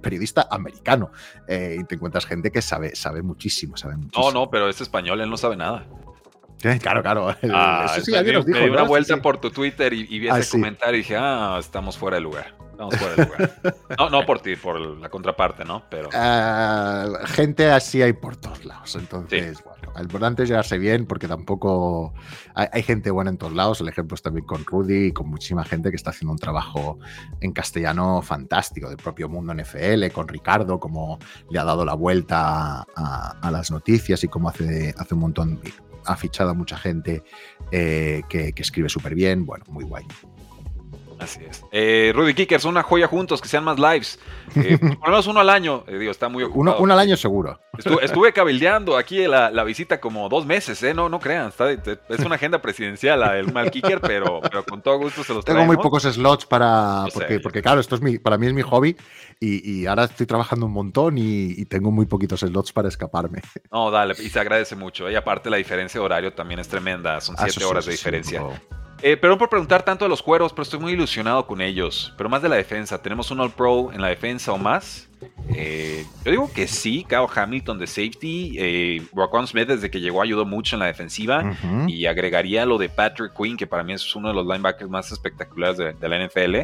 periodista americano. Eh, y te encuentras gente que sabe, sabe muchísimo, sabe muchísimo. No, no, pero es español, él no sabe nada. Claro, claro. Ah, eso sí, alguien nos dijo. Me di una vuelta por tu Twitter y, vi ese ah, comentario y dije, ah, estamos fuera de lugar. Estamos fuera de lugar. no, no por ti, por la contraparte, ¿no? Pero. Ah, gente así hay por todos lados. Entonces, bueno, el importante es llegarse bien porque tampoco. Hay, gente buena en todos lados. El ejemplo es también con Rudy y con muchísima gente que está haciendo un trabajo en castellano fantástico, del propio mundo NFL, con Ricardo, como le ha dado la vuelta a, las noticias y cómo hace, hace un montón ha fichado a mucha gente eh, que, escribe súper bien. Bueno, muy guay. Así es. Eh, Rudy Kickers, una joya juntos, que sean más lives. Eh, por lo menos uno al año. Eh, digo, está muy ocupado. Uno, al año seguro. Estuve, cabildeando aquí la, la, visita como dos meses, ¿eh? No, no crean. es una agenda presidencial el mal Kicker, pero, pero con todo gusto se los Tengo muy pocos slots para. Porque, porque, claro, esto es mi, para mí es mi hobby y, ahora estoy trabajando un montón y, tengo muy poquitos slots para escaparme. No, dale, y se agradece mucho. Y aparte, la diferencia de horario también es tremenda. Son ah, siete horas de diferencia. Eh, perdón por preguntar tanto de los cueros, pero estoy muy ilusionado con ellos. Pero más de la defensa. ¿Tenemos un All Pro en la defensa o más? Eh, yo digo que sí. Kyle Hamilton de safety. Eh, Smith desde que llegó ayudó mucho en la defensiva. Y agregaría lo de Patrick Quinn, que para mí es uno de los linebackers más espectaculares de, la NFL.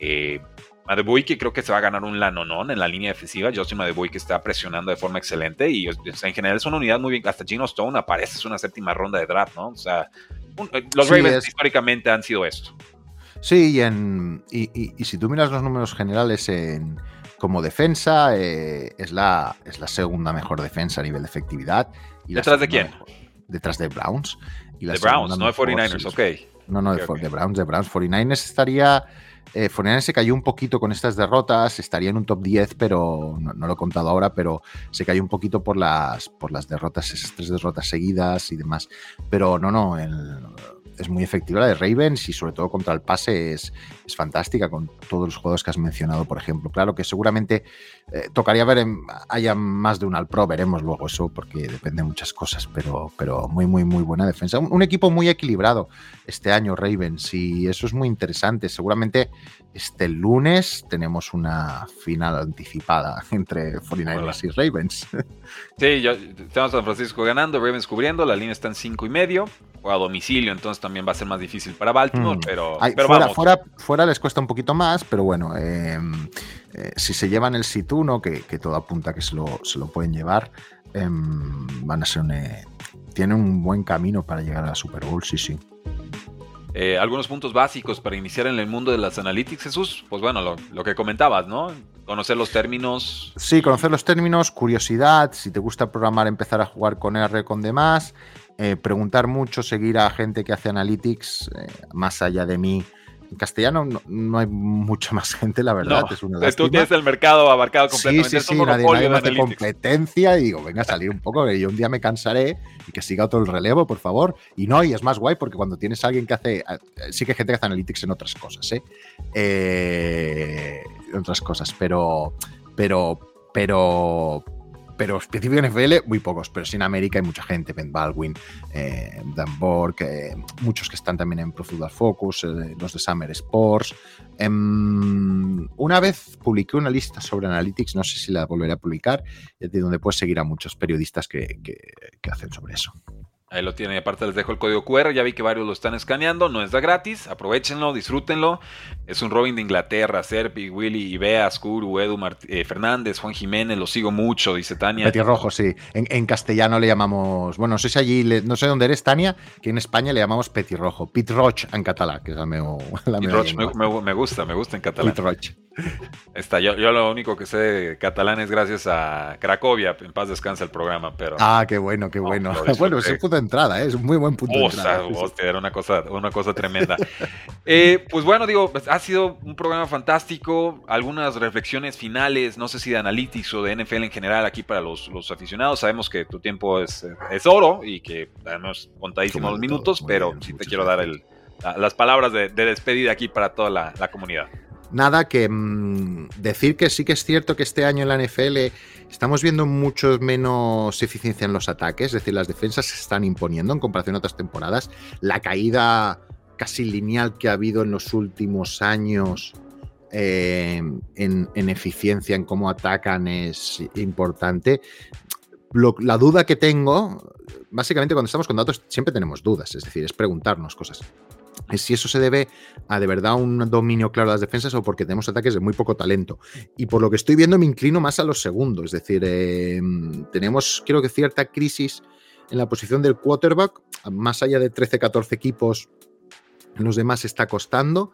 Eh, Madeboy que creo que se va a ganar un lanonón en la línea defensiva. Justin Madeboy que está presionando de forma excelente y en general es una unidad muy bien. Hasta Gino Stone aparece, es una séptima ronda de draft, ¿no? O sea, eh, los Ravens históricamente han sido esto. Sí, y, en, y, si tú miras los números generales en, como defensa, eh, es, la, es la segunda mejor defensa a nivel de efectividad. ¿Detrás de quién? detrás de Browns. de Browns, no de 49ers, ok. No, no, de, Browns, de Browns. 49ers estaría. Eh, 49ers se cayó un poquito con estas derrotas, estaría en un top 10, pero no, lo he contado ahora, pero se cayó un poquito por las, por las derrotas, esas tres derrotas seguidas y demás. Pero no, no, el, es muy efectiva la de Ravens y sobre todo contra el pase es, es fantástica con todos los juegos que has mencionado, por ejemplo. Claro que seguramente eh, tocaría ver, haya más de un al pro, veremos luego eso porque depende de muchas cosas, pero, pero muy, muy, muy buena defensa. Un, equipo muy equilibrado este año, Ravens, y eso es muy interesante. Seguramente este lunes tenemos una final anticipada entre 49ers y Ravens. Sí, yo, a San Francisco ganando, Ravens cubriendo, la línea está en 5 y medio o a domicilio, entonces también va a ser más difícil para Baltimore, mm. pero, fuera, Fuera, les cuesta un poquito más, pero bueno, em, eh, si se llevan el sit 1, que, todo apunta que se lo, se lo pueden llevar, em, van a ser un, eh, tienen un buen camino para llegar a la Super Bowl, sí, sí. Eh, algunos puntos básicos para iniciar en el mundo de las analytics, Jesús, pues bueno, lo, lo, que comentabas, ¿no? Conocer los términos. Sí, conocer los términos, curiosidad, si te gusta programar, empezar a jugar con R, con demás, eh, preguntar mucho, seguir a gente que hace analytics, eh, más allá de mí. En castellano no, hay mucha más gente, la verdad. es una tú tienes el mercado abarcado completamente. Sí, sí, sí, nadie, nadie hace competencia y digo, venga a salir un poco, que yo un día me cansaré y que siga otro el relevo, por favor. Y no, y es más guay porque cuando tienes a alguien que hace, eh, sí que hay gente que hace analytics en otras cosas, ¿eh? en otras cosas, pero, pero, pero, pero específico en NFL, muy pocos, pero sí en América hay mucha gente, Ben Baldwin, eh, Dan Borg, eh, muchos que están también en Pro Focus, eh, los de Summer Sports. Em, una vez publiqué una lista sobre Analytics, no sé si la volveré a publicar, de donde puedes seguir a muchos periodistas que hacen sobre eso. Ahí lo tienen, aparte les dejo el código QR, ya vi que varios lo están escaneando, no es de gratis, aprovechenlo, disfrútenlo. Es un Robin de Inglaterra, Serpi, Willy, Ibea, Skuru, Edu eh, Fernández, Juan Jiménez, lo sigo mucho, dice Tania. Rojo, sí. En, castellano le llamamos, bueno, no sé si allí, no sé dónde eres, Tania, que en España le llamamos Petirrojo, Pitroch en catalán, que es la mejor. me, me, gusta, me gusta en catalán. Pitroch. Está, yo, yo, lo único que sé de catalán es gracias a Cracovia, en paz descansa el programa, pero... Ah, qué bueno, qué bueno. bueno, es un punto de entrada, ¿eh? es un muy buen punto de entrada. era una cosa, una cosa tremenda. Eh, pues bueno, digo, pues, ha sido un programa fantástico, algunas reflexiones finales, no sé si de Analytics o de NFL en general aquí para los, los aficionados. Sabemos que tu tiempo es, es oro y que tenemos contadísimos los minutos, pero sí te quiero dar el, las palabras de, despedida aquí para toda la, la comunidad nada que mm, decir que sí que es cierto que este año en la NFL estamos viendo mucho menos eficiencia en los ataques, es decir, las defensas se están imponiendo en comparación a otras temporadas. La caída casi lineal que ha habido en los últimos años eh, en, eficiencia, en cómo atacan, es importante. la duda que tengo, básicamente cuando estamos con datos siempre tenemos dudas, es decir, es preguntarnos cosas si eso se debe a de verdad un dominio claro de las defensas o porque tenemos ataques de muy poco talento. Y por lo que estoy viendo me inclino más a los segundos, es decir, em, tenemos creo que cierta crisis en la posición del quarterback, más allá de 13-14 equipos, los demás está costando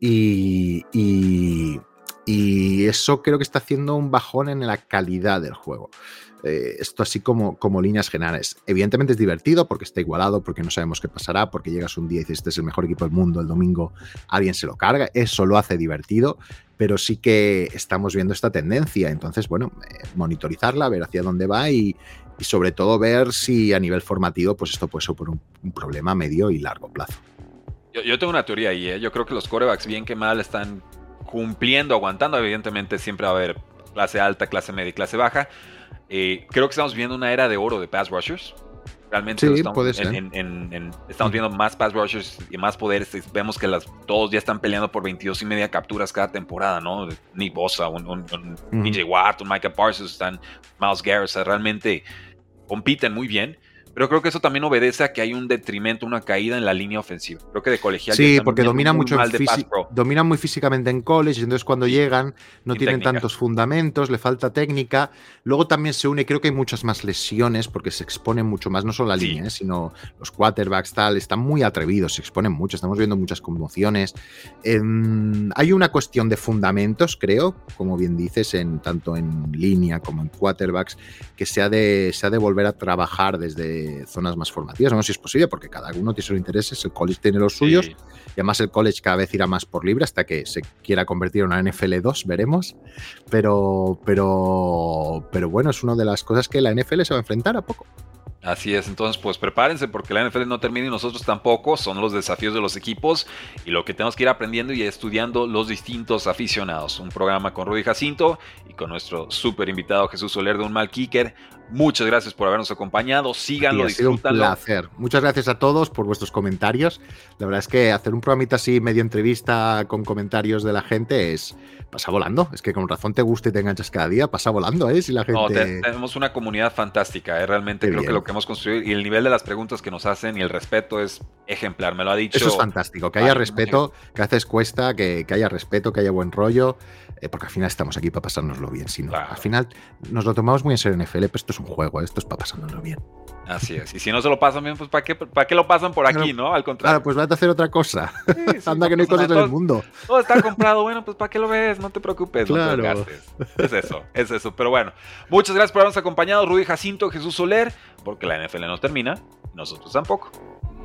y, y, y eso creo que está haciendo un bajón en la calidad del juego. Eh, esto así como, como líneas generales. Evidentemente es divertido porque está igualado, porque no sabemos qué pasará, porque llegas un día y dices, este es el mejor equipo del mundo, el domingo alguien se lo carga, eso lo hace divertido, pero sí que estamos viendo esta tendencia, entonces, bueno, eh, monitorizarla, ver hacia dónde va y, sobre todo ver si a nivel formativo, pues esto puede ser por un, problema medio y largo plazo. Yo, tengo una teoría ahí, ¿eh? yo creo que los corebacks bien que mal están cumpliendo, aguantando, evidentemente siempre va a haber clase alta, clase media y clase baja, eh, creo que estamos viendo una era de oro de pass rushers. Realmente estamos, estamos viendo más pass rushers y más poderes. Vemos que las, todos ya están peleando por 22 y media capturas cada temporada, ¿no? Nick Bosa, un, un, DJ Watt, un Micah Parsons, están Miles Garrett, realmente compiten muy bien. Pero creo que eso también obedece a que hay un detrimento, una caída en la línea ofensiva. Creo que de colegial. Sí, porque dominan mucho dominan muy físicamente en college, entonces cuando llegan no tienen tantos fundamentos, le falta técnica. Luego también se une, creo que hay muchas más lesiones porque se exponen mucho más, no solo la línea, ¿eh? sino los quarterbacks, tal, están muy atrevidos, se exponen mucho, estamos viendo muchas conmociones. Em, hay una cuestión de fundamentos, creo, como bien dices, en tanto en línea como en quarterbacks, que se ha de, se ha de volver a trabajar desde zonas más formativas. No sé si es posible, porque cada uno tiene sus intereses, el college tiene los suyos, y además el college cada vez irá más por libre hasta que se quiera convertir en una NFL 2, veremos. Pero, pero, pero bueno, es una de las cosas que la NFL se va a enfrentar a poco. Así es, entonces pues prepárense porque la NFL no termina y nosotros tampoco, son los desafíos de los equipos y lo que tenemos que ir aprendiendo y estudiando los distintos aficionados. Un programa con Rudy Jacinto y con nuestro súper invitado Jesús Soler de Un Mal Kicker. Muchas gracias por habernos acompañado, síganlo, ha sido un placer. Muchas gracias a todos por vuestros comentarios. La verdad es que hacer un programita así, medio entrevista con comentarios de la gente es pasa volando. Es que con razón te gusta y te enganchas cada día, pasa volando, ¿eh? Si la gente... No, tenemos una comunidad fantástica, ¿eh? Realmente creo que lo que hemos construido y el nivel de las preguntas que nos hacen y el respeto es ejemplar, me lo ha dicho. Eso es fantástico, que haya respeto, que haces cuesta, que, haya respeto, que haya buen rollo, eh, porque al final estamos aquí para pasárnoslo bien. Si Al final nos lo tomamos muy en serio en FL, pero esto es un juego, esto es para pasárnoslo bien. Así es. Y si no se lo pasan bien, pues ¿para qué, para qué lo pasan por aquí, no? Al contrario. Claro, pues vete a hacer otra cosa. Anda que no hay cosas en el mundo. Todo está comprado, bueno, pues ¿para qué lo ves? No te preocupes, no te. Es eso, es eso. Pero bueno, muchas gracias por habernos acompañado. Rudy Jacinto, Jesús Soler, porque la NFL no termina, nosotros tampoco.